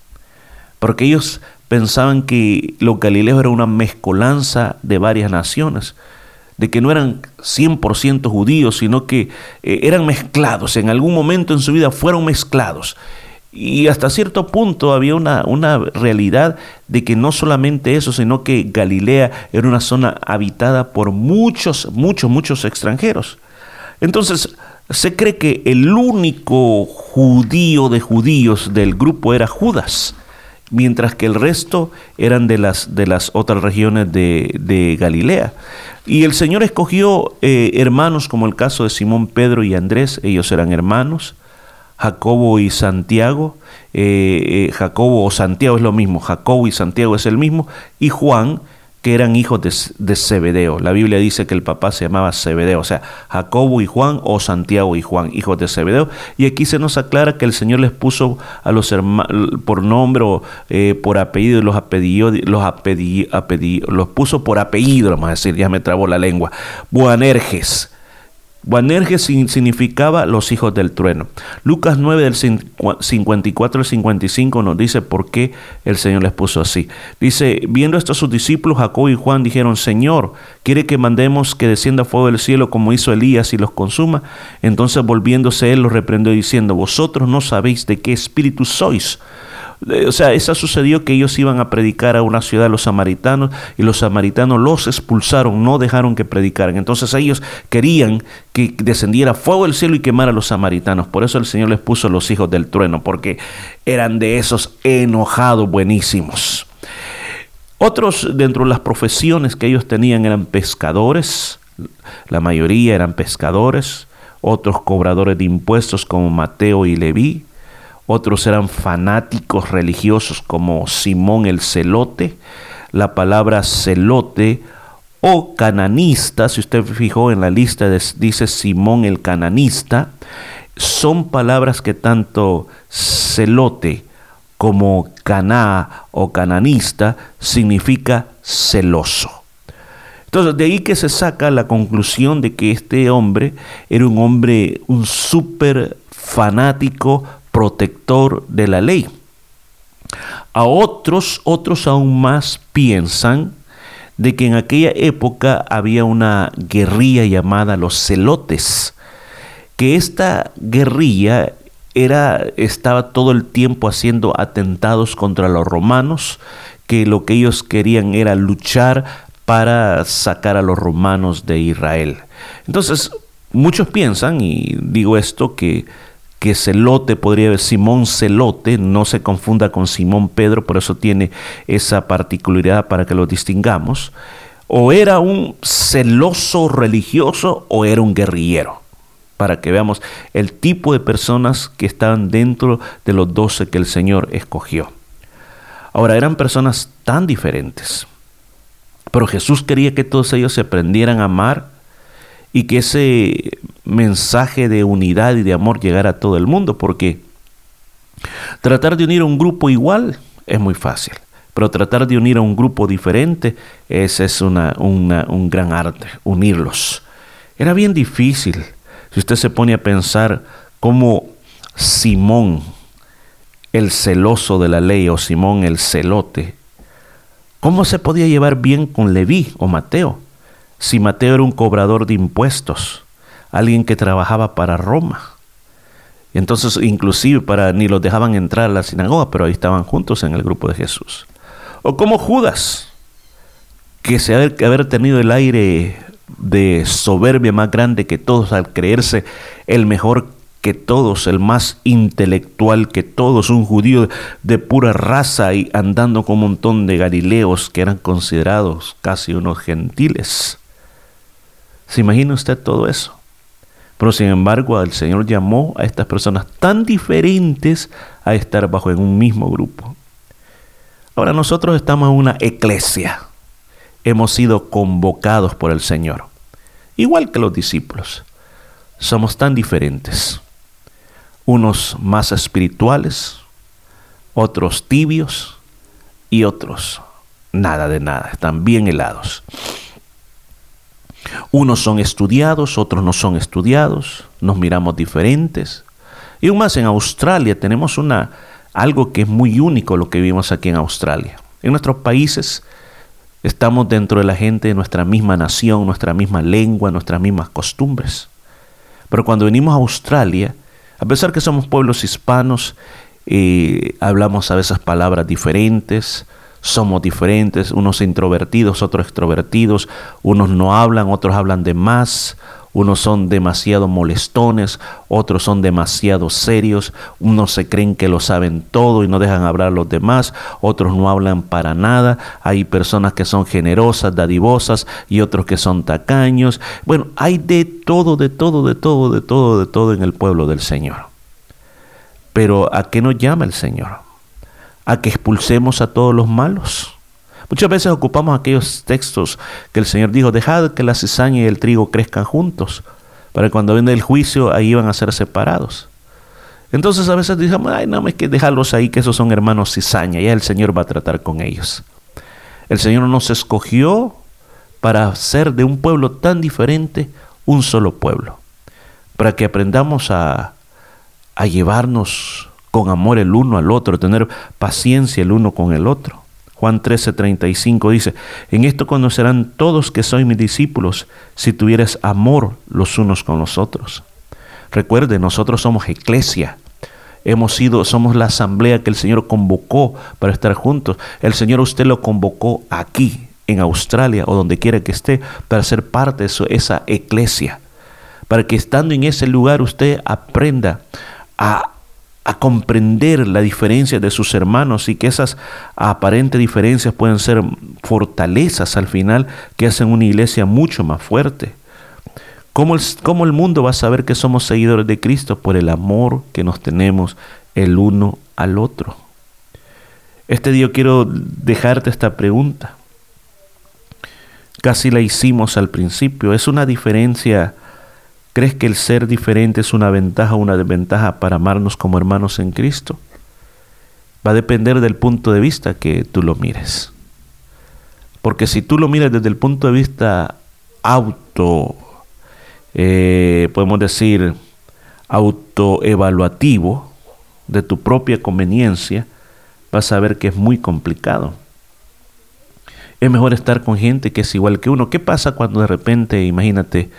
porque ellos pensaban que los galileos eran una mezcolanza de varias naciones, de que no eran 100% judíos, sino que eh, eran mezclados, en algún momento en su vida fueron mezclados. Y hasta cierto punto había una, una, realidad de que no solamente eso, sino que Galilea era una zona habitada por muchos, muchos, muchos extranjeros. Entonces, se cree que el único judío de judíos del grupo era Judas, mientras que el resto eran de las, de las otras regiones de, Galilea. Y el Señor escogió eh, hermanos como el caso de Simón, Pedro y Andrés, ellos eran hermanos, Jacobo y Santiago, eh, eh, Jacobo o Santiago es lo mismo, Jacobo y Santiago es el mismo, y Juan, que eran hijos de, Zebedeo. La Biblia dice que el papá se llamaba Zebedeo, o sea, Jacobo y Juan o Santiago y Juan, hijos de Zebedeo. Y aquí se nos aclara que el Señor les puso a los hermanos por nombre o eh, por apellido, los apellido, los los puso por apellido, vamos a decir, ya me trabó la lengua. Boanerges Boanerges significaba los hijos del trueno. Lucas 9 del 54 al 55 nos dice por qué el Señor les puso así. Dice, viendo esto sus discípulos, Jacob y Juan dijeron, Señor, ¿quiere que mandemos que descienda fuego del cielo como hizo Elías y los consuma? Entonces volviéndose él los reprendió diciendo, vosotros no sabéis de qué espíritu sois o sea, eso sucedió que ellos iban a predicar a una ciudad, los samaritanos, y los samaritanos los expulsaron, no dejaron que predicaran. Entonces ellos querían que descendiera fuego del cielo y quemara a los samaritanos. Por eso el Señor les puso los hijos del trueno, porque eran de esos enojados buenísimos. Otros dentro de las profesiones que ellos tenían eran pescadores, la mayoría eran pescadores, otros cobradores de impuestos como Mateo y Leví, otros eran fanáticos religiosos como Simón el Celote. La palabra celote o cananista, si usted fijó en la lista, dice Simón el cananista, son palabras que tanto celote como caná o cananista significa celoso. Entonces, de ahí que se saca la conclusión de que este hombre era un hombre, un súper fanático, protector de la ley. A otros, otros aún más piensan de que en aquella época había una guerrilla llamada los celotes, que esta guerrilla era, estaba todo el tiempo haciendo atentados contra los romanos, que lo que ellos querían era luchar para sacar a los romanos de Israel. Entonces, muchos piensan, y digo esto, que que Celote podría ser Simón Celote, no se confunda con Simón Pedro, por eso tiene esa particularidad para que lo distingamos, o era un celoso religioso o era un guerrillero, para que veamos el tipo de personas que estaban dentro de los doce que el Señor escogió. Ahora, eran personas tan diferentes, pero Jesús quería que todos ellos se aprendieran a amar y que ese mensaje de unidad y de amor llegara a todo el mundo, porque tratar de unir a un grupo igual es muy fácil, pero tratar de unir a un grupo diferente, ese es una, un gran arte, unirlos. Era bien difícil, si usted se pone a pensar cómo Simón, el celoso de la ley, o Simón el celote, ¿cómo se podía llevar bien con Leví o Mateo? Si Mateo era un cobrador de impuestos, alguien que trabajaba para Roma. Entonces inclusive para ni los dejaban entrar a la sinagoga, pero ahí estaban juntos en el grupo de Jesús. O como Judas, que se haber, haber tenido el aire de soberbia más grande que todos al creerse el mejor que todos, el más intelectual que todos, un judío de pura raza y andando con un montón de galileos que eran considerados casi unos gentiles. ¿Se imagina usted todo eso? Pero sin embargo, el Señor llamó a estas personas tan diferentes a estar bajo en un mismo grupo. Ahora nosotros estamos en una iglesia. Hemos sido convocados por el Señor. Igual que los discípulos. Somos tan diferentes. Unos más espirituales, otros tibios y otros nada de nada. Están bien helados. Unos son estudiados, otros no son estudiados, nos miramos diferentes. Y aún más en Australia tenemos una, algo que es muy único lo que vivimos aquí en Australia. En nuestros países estamos dentro de la gente de nuestra misma nación, nuestra misma lengua, nuestras mismas costumbres. Pero cuando venimos a Australia, a pesar que somos pueblos hispanos, eh, hablamos a veces palabras diferentes, somos diferentes, unos introvertidos, otros extrovertidos, unos no hablan, otros hablan de más, unos son demasiado molestones, otros son demasiado serios, unos se creen que lo saben todo y no dejan hablar a los demás, otros no hablan para nada, hay personas que son generosas, dadivosas y otros que son tacaños. Bueno, hay de todo, de todo, de todo, de todo, de todo en el pueblo del Señor. Pero ¿a qué nos llama el Señor? A que expulsemos a todos los malos. Muchas veces ocupamos aquellos textos que el Señor dijo, dejad que la cizaña y el trigo crezcan juntos, para que cuando venga el juicio ahí van a ser separados. Entonces a veces decimos, ay, no, hay que dejarlos ahí, que esos son hermanos cizaña, ya el Señor va a tratar con ellos. El Señor nos escogió para hacer de un pueblo tan diferente un solo pueblo, para que aprendamos a, a llevarnos con amor el uno al otro, tener paciencia el uno con el otro. Juan 13:35 dice, en esto conocerán todos que soy mis discípulos si tuvieras amor los unos con los otros. Recuerde, nosotros somos iglesia. Hemos sido, somos la asamblea que el Señor convocó para estar juntos. El Señor usted lo convocó aquí, en Australia o donde quiera que esté, para ser parte de esa iglesia. Para que estando en ese lugar usted aprenda a a comprender la diferencia de sus hermanos y que esas aparentes diferencias pueden ser fortalezas al final que hacen una iglesia mucho más fuerte. ¿Cómo el, ¿Cómo el mundo va a saber que somos seguidores de Cristo? Por el amor que nos tenemos el uno al otro. Este día quiero dejarte esta pregunta. Casi la hicimos al principio. ¿Es una diferencia ¿Crees que el ser diferente es una ventaja o una desventaja para amarnos como hermanos en Cristo? Va a depender del punto de vista que tú lo mires. Porque si tú lo miras desde el punto de vista auto, eh, podemos decir, autoevaluativo, de tu propia conveniencia, vas a ver que es muy complicado. Es mejor estar con gente que es igual que uno. ¿Qué pasa cuando de repente, imagínate,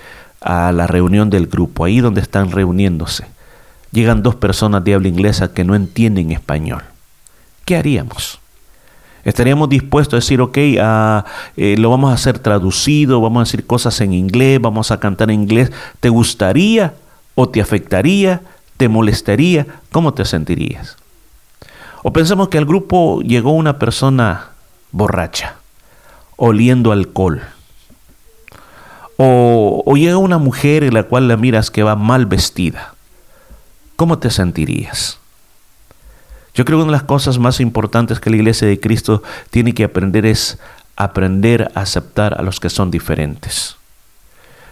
a la reunión del grupo, ahí donde están reuniéndose. Llegan dos personas de habla inglesa que no entienden español. ¿Qué haríamos? ¿Estaríamos dispuestos a decir, ok, ah, eh, lo vamos a hacer traducido, vamos a decir cosas en inglés, vamos a cantar en inglés? ¿Te gustaría o te afectaría? ¿Te molestaría? ¿Cómo te sentirías? O pensemos que al grupo llegó una persona borracha, oliendo alcohol o, llega una mujer en la cual la miras que va mal vestida. ¿Cómo te sentirías? Yo creo que una de las cosas más importantes que la iglesia de Cristo tiene que aprender es aprender a aceptar a los que son diferentes.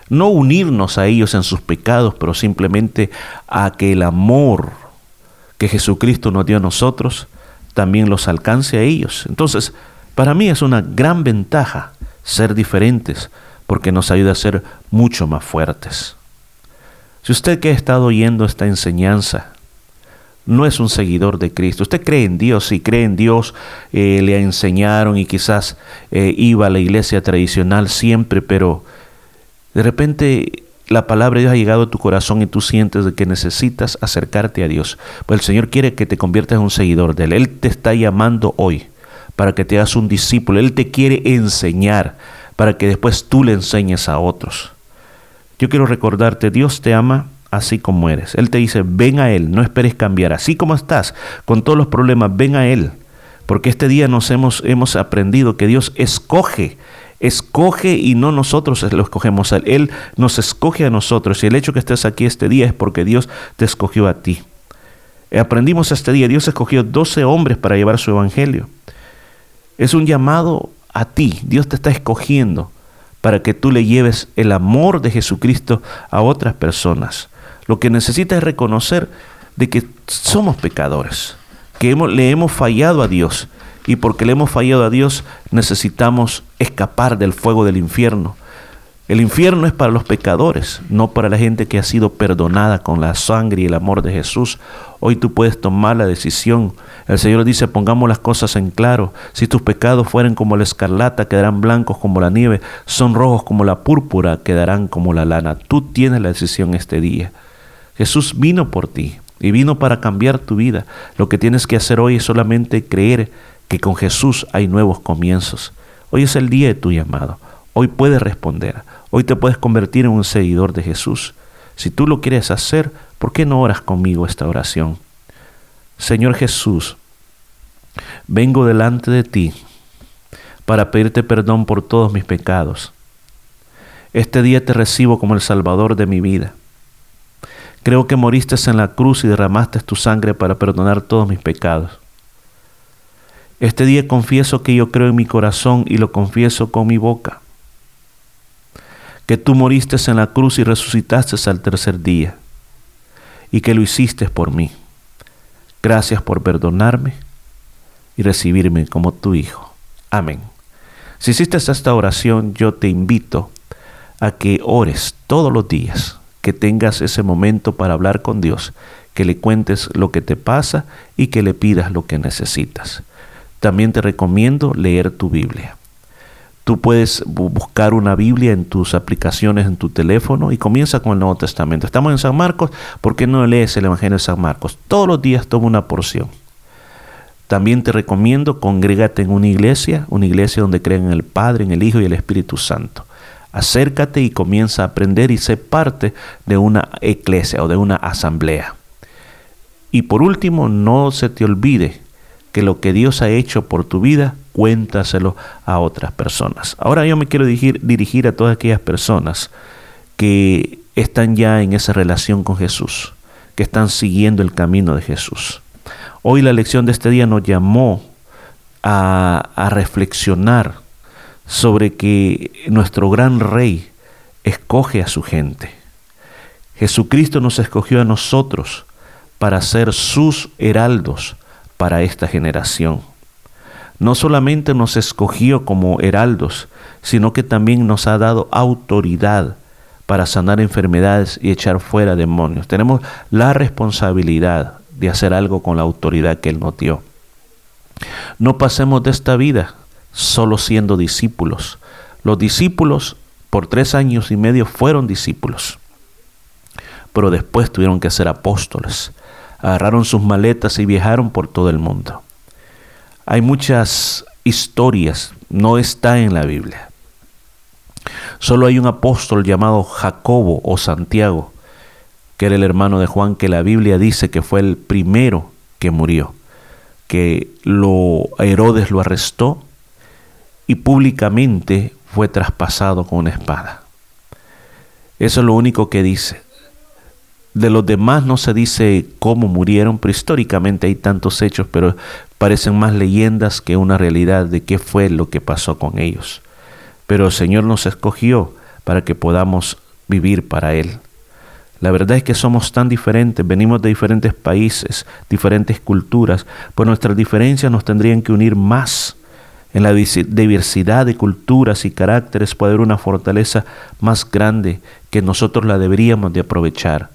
No unirnos a ellos en sus pecados, pero simplemente a que el amor que Jesucristo nos dio a nosotros también los alcance a ellos. Entonces, para mí es una gran ventaja ser diferentes, porque nos ayuda a ser mucho más fuertes. Si usted que ha estado oyendo esta enseñanza no es un seguidor de Cristo, usted cree en Dios, si cree en Dios, eh, le enseñaron y quizás eh, iba a la iglesia tradicional siempre, pero de repente la palabra de Dios ha llegado a tu corazón y tú sientes que necesitas acercarte a Dios. Pues el Señor quiere que te conviertas en un seguidor de Él. Él te está llamando hoy para que te hagas un discípulo. Él te quiere enseñar para que después tú le enseñes a otros. Yo quiero recordarte, Dios te ama así como eres. Él te dice, ven a Él, no esperes cambiar. Así como estás, con todos los problemas, ven a Él. Porque este día nos hemos, hemos aprendido que Dios escoge, escoge y no nosotros lo escogemos a Él. Él nos escoge a nosotros. Y el hecho que estés aquí este día es porque Dios te escogió a ti. Aprendimos este día, Dios escogió 12 hombres para llevar su evangelio. Es un llamado a ti. Dios te está escogiendo para que tú le lleves el amor de Jesucristo a otras personas. Lo que necesitas es reconocer de que somos pecadores, que le hemos fallado a Dios y porque le hemos fallado a Dios necesitamos escapar del fuego del infierno. El infierno es para los pecadores, no para la gente que ha sido perdonada con la sangre y el amor de Jesús. Hoy tú puedes tomar la decisión el Señor dice, pongamos las cosas en claro. Si tus pecados fueren como la escarlata, quedarán blancos como la nieve. Son rojos como la púrpura, quedarán como la lana. Tú tienes la decisión este día. Jesús vino por ti y vino para cambiar tu vida. Lo que tienes que hacer hoy es solamente creer que con Jesús hay nuevos comienzos. Hoy es el día de tu llamado. Hoy puedes responder. Hoy te puedes convertir en un seguidor de Jesús. Si tú lo quieres hacer, ¿por qué no oras conmigo esta oración? Señor Jesús, Vengo delante de ti para pedirte perdón por todos mis pecados. Este día te recibo como el Salvador de mi vida. Creo que moriste en la cruz y derramaste tu sangre para perdonar todos mis pecados. Este día confieso que yo creo en mi corazón y lo confieso con mi boca. Que tú moriste en la cruz y resucitaste al tercer día. Y que lo hiciste por mí. Gracias por perdonarme y recibirme como tu Hijo. Amén. Si hiciste esta oración, yo te invito a que ores todos los días, que tengas ese momento para hablar con Dios, que le cuentes lo que te pasa y que le pidas lo que necesitas. También te recomiendo leer tu Biblia. Tú puedes buscar una Biblia en tus aplicaciones en tu teléfono y comienza con el Nuevo Testamento. Estamos en San Marcos, ¿por qué no lees el Evangelio de San Marcos? Todos los días toma una porción. También te recomiendo congrégate en una iglesia, una iglesia donde creen en el Padre, en el Hijo y el Espíritu Santo. Acércate y comienza a aprender y sé parte de una iglesia o de una asamblea. Y por último, no se te olvide que lo que Dios ha hecho por tu vida, cuéntaselo a otras personas. Ahora yo me quiero dirigir, a todas aquellas personas que están ya en esa relación con Jesús, que están siguiendo el camino de Jesús. Hoy la lección de este día nos llamó a, a reflexionar sobre que nuestro gran rey escoge a su gente. Jesucristo nos escogió a nosotros para ser sus heraldos para esta generación. No solamente nos escogió como heraldos, sino que también nos ha dado autoridad para sanar enfermedades y echar fuera demonios. Tenemos la responsabilidad de hacer algo con la autoridad que Él nos dio. No pasemos de esta vida solo siendo discípulos. Los discípulos por tres años y medio fueron discípulos, pero después tuvieron que ser apóstoles. Agarraron sus maletas y viajaron por todo el mundo. Hay muchas historias, no está en la Biblia. Solo hay un apóstol llamado Jacobo o Santiago, que era el hermano de Juan, que la Biblia dice que fue el primero que murió, que lo Herodes lo arrestó y públicamente fue traspasado con una espada. Eso es lo único que dice. De los demás no se dice cómo murieron, pero históricamente hay tantos hechos, pero parecen más leyendas que una realidad de qué fue lo que pasó con ellos. Pero el Señor nos escogió para que podamos vivir para Él. La verdad es que somos tan diferentes, venimos de diferentes países, diferentes culturas, pues nuestras diferencias nos tendrían que unir más en la diversidad de culturas y caracteres puede haber una fortaleza más grande que nosotros la deberíamos de aprovechar.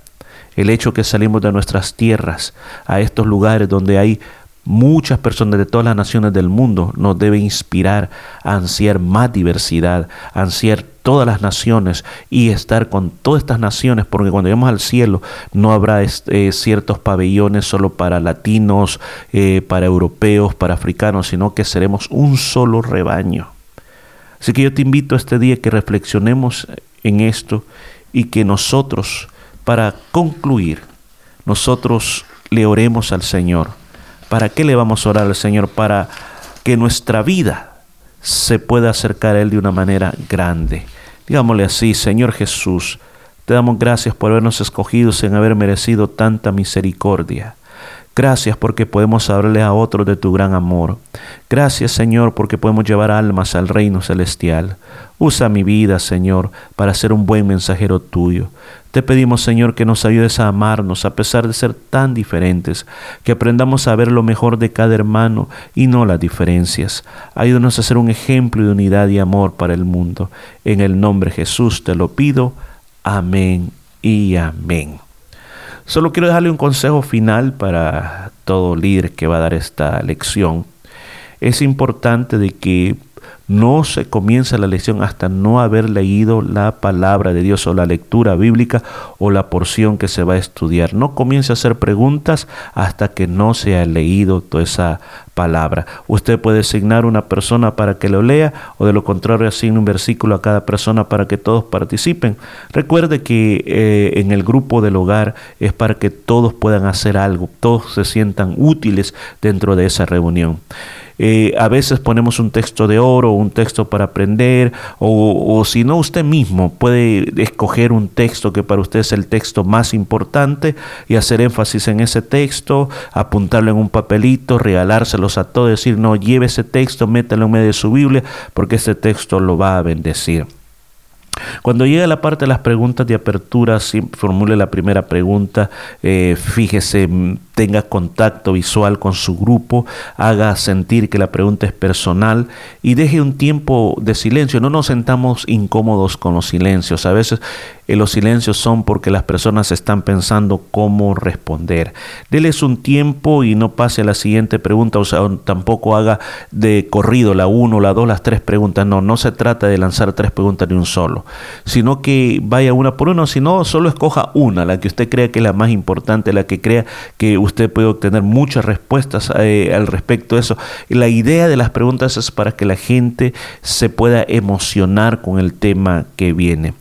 El hecho que salimos de nuestras tierras a estos lugares donde hay muchas personas de todas las naciones del mundo nos debe inspirar a ansiar más diversidad, a ansiar todas las naciones y estar con todas estas naciones, porque cuando lleguemos al cielo no habrá eh, ciertos pabellones solo para latinos, eh, para europeos, para africanos, sino que seremos un solo rebaño. Así que yo te invito a este día que reflexionemos en esto y que nosotros, para concluir, nosotros le oremos al Señor ¿Para qué le vamos a orar al Señor? Para que nuestra vida se pueda acercar a Él de una manera grande. Digámosle así, Señor Jesús, te damos gracias por habernos escogido sin haber merecido tanta misericordia. Gracias porque podemos hablarle a otros de tu gran amor. Gracias Señor porque podemos llevar almas al reino celestial. Usa mi vida, Señor, para ser un buen mensajero tuyo. Te pedimos, Señor, que nos ayudes a amarnos a pesar de ser tan diferentes, que aprendamos a ver lo mejor de cada hermano y no las diferencias. Ayúdanos a ser un ejemplo de unidad y amor para el mundo. En el nombre de Jesús te lo pido. Amén y amén. Solo quiero dejarle un consejo final para todo líder que va a dar esta lección. Es importante de que no se comienza la lección hasta no haber leído la palabra de Dios o la lectura bíblica o la porción que se va a estudiar. No comience a hacer preguntas hasta que no se haya leído toda esa palabra. Usted puede asignar una persona para que lo lea o de lo contrario asigne un versículo a cada persona para que todos participen. Recuerde que eh, en el grupo del hogar es para que todos puedan hacer algo, todos se sientan útiles dentro de esa reunión. Eh, a veces ponemos un texto de oro, un texto para aprender, o, si no, usted mismo puede escoger un texto que para usted es el texto más importante y hacer énfasis en ese texto, apuntarlo en un papelito, regalárselos a todos, decir, no, lleve ese texto, métalo en medio de su Biblia, porque ese texto lo va a bendecir. Cuando llegue la parte de las preguntas de apertura, formule la primera pregunta, eh, fíjese, mm, tenga contacto visual con su grupo, haga sentir que la pregunta es personal y deje un tiempo de silencio. No nos sentamos incómodos con los silencios. A veces eh, los silencios son porque las personas están pensando cómo responder. Deles un tiempo y no pase a la siguiente pregunta, o sea, tampoco haga de corrido la uno, la dos, las tres preguntas. No, no se trata de lanzar tres preguntas de un solo. Sino que vaya una por una, sino solo escoja una, la que usted crea que es la más importante, la que crea que usted puede obtener muchas respuestas eh, al respecto de eso. la idea de las preguntas es para que la gente se pueda emocionar con el tema que viene.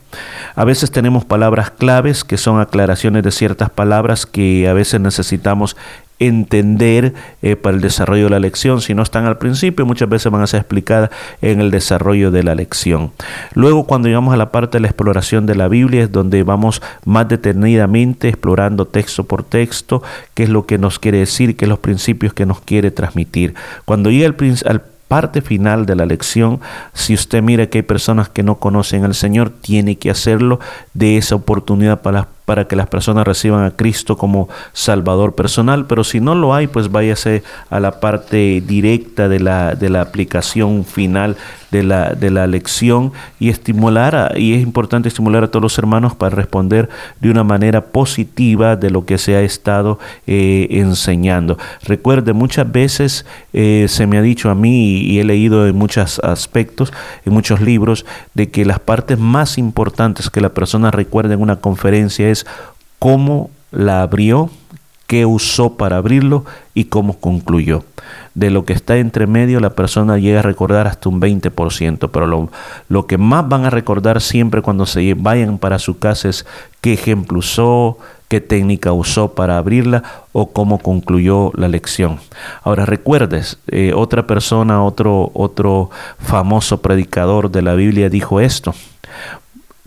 A veces tenemos palabras claves que son aclaraciones de ciertas palabras que a veces necesitamos entender eh, para el desarrollo de la lección. Si no están al principio, muchas veces van a ser explicadas en el desarrollo de la lección. Luego, cuando llegamos a la parte de la exploración de la Biblia, es donde vamos más detenidamente explorando texto por texto, qué es lo que nos quiere decir, qué es los principios que nos quiere transmitir. Cuando llega al, parte final de la lección, si usted mira que hay personas que no conocen al Señor, tiene que hacerlo de esa oportunidad para para que las personas reciban a Cristo como Salvador personal, pero si no lo hay, pues váyase a la parte directa de la, de la aplicación final de la, de la lección y estimular, y es importante estimular a todos los hermanos para responder de una manera positiva de lo que se ha estado eh, enseñando. Recuerde, muchas veces eh, se me ha dicho a mí y he leído en muchos aspectos, en muchos libros, de que las partes más importantes que la persona recuerda en una conferencia es cómo la abrió, qué usó para abrirlo y cómo concluyó. De lo que está entre medio, la persona llega a recordar hasta un 20%, pero lo, que más van a recordar siempre cuando se vayan para su casa es qué ejemplo usó, qué técnica usó para abrirla o cómo concluyó la lección. Ahora recuerdes, eh, otra persona, otro, otro famoso predicador de la Biblia dijo esto.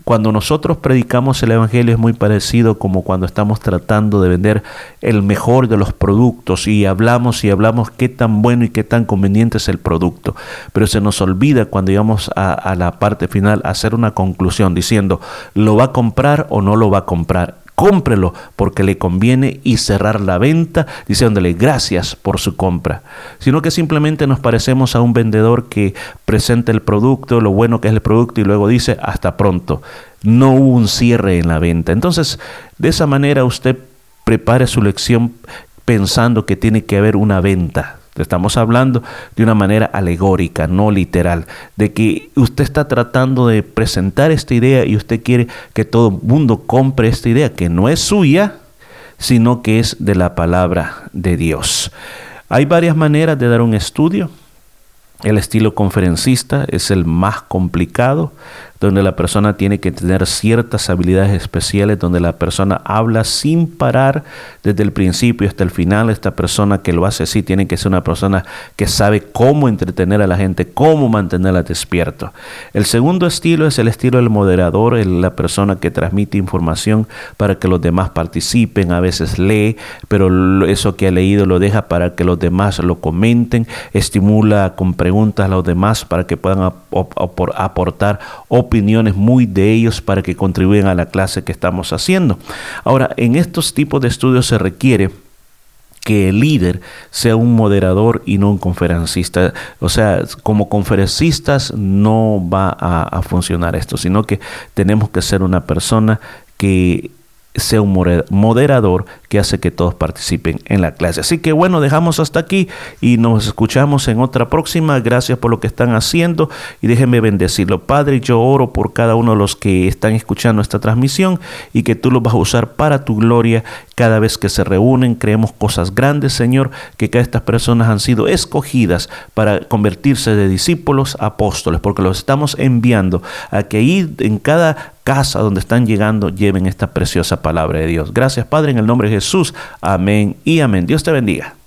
Cuando nosotros predicamos el Evangelio es muy parecido como cuando estamos tratando de vender el mejor de los productos y hablamos y hablamos qué tan bueno y qué tan conveniente es el producto. Pero se nos olvida cuando llegamos a, a la parte final hacer una conclusión diciendo, ¿lo va a comprar o no lo va a comprar? Cómprelo porque le conviene y cerrar la venta diciéndole gracias por su compra, sino que simplemente nos parecemos a un vendedor que presenta el producto, lo bueno que es el producto y luego dice hasta pronto. No hubo un cierre en la venta. Entonces, de esa manera usted prepare su lección pensando que tiene que haber una venta, Estamos hablando de una manera alegórica, no literal, de que usted está tratando de presentar esta idea y usted quiere que todo el mundo compre esta idea que no es suya, sino que es de la palabra de Dios. Hay varias maneras de dar un estudio. El estilo conferencista es el más complicado donde la persona tiene que tener ciertas habilidades especiales, donde la persona habla sin parar desde el principio hasta el final. Esta persona que lo hace así tiene que ser una persona que sabe cómo entretener a la gente, cómo mantenerla despierto. El segundo estilo es el estilo del moderador, la persona que transmite información para que los demás participen, a veces lee, pero eso que ha leído lo deja para que los demás lo comenten, estimula con preguntas a los demás para que puedan aportar opiniones muy de ellos para que contribuyan a la clase que estamos haciendo. Ahora, en estos tipos de estudios se requiere que el líder sea un moderador y no un conferencista. O sea, como conferencistas no va a, a funcionar esto, sino que tenemos que ser una persona que sea un moderador que hace que todos participen en la clase. Así que bueno, dejamos hasta aquí y nos escuchamos en otra próxima. Gracias por lo que están haciendo y déjenme bendecirlo. Padre, yo oro por cada uno de los que están escuchando esta transmisión y que tú los vas a usar para tu gloria cada vez que se reúnen. Creemos cosas grandes, Señor, que cada estas personas han sido escogidas para convertirse de discípulos apóstoles, porque los estamos enviando a que ahí en cada casa donde están llegando lleven esta preciosa palabra de Dios. Gracias Padre en el nombre de Jesús. Amén y amén. Dios te bendiga.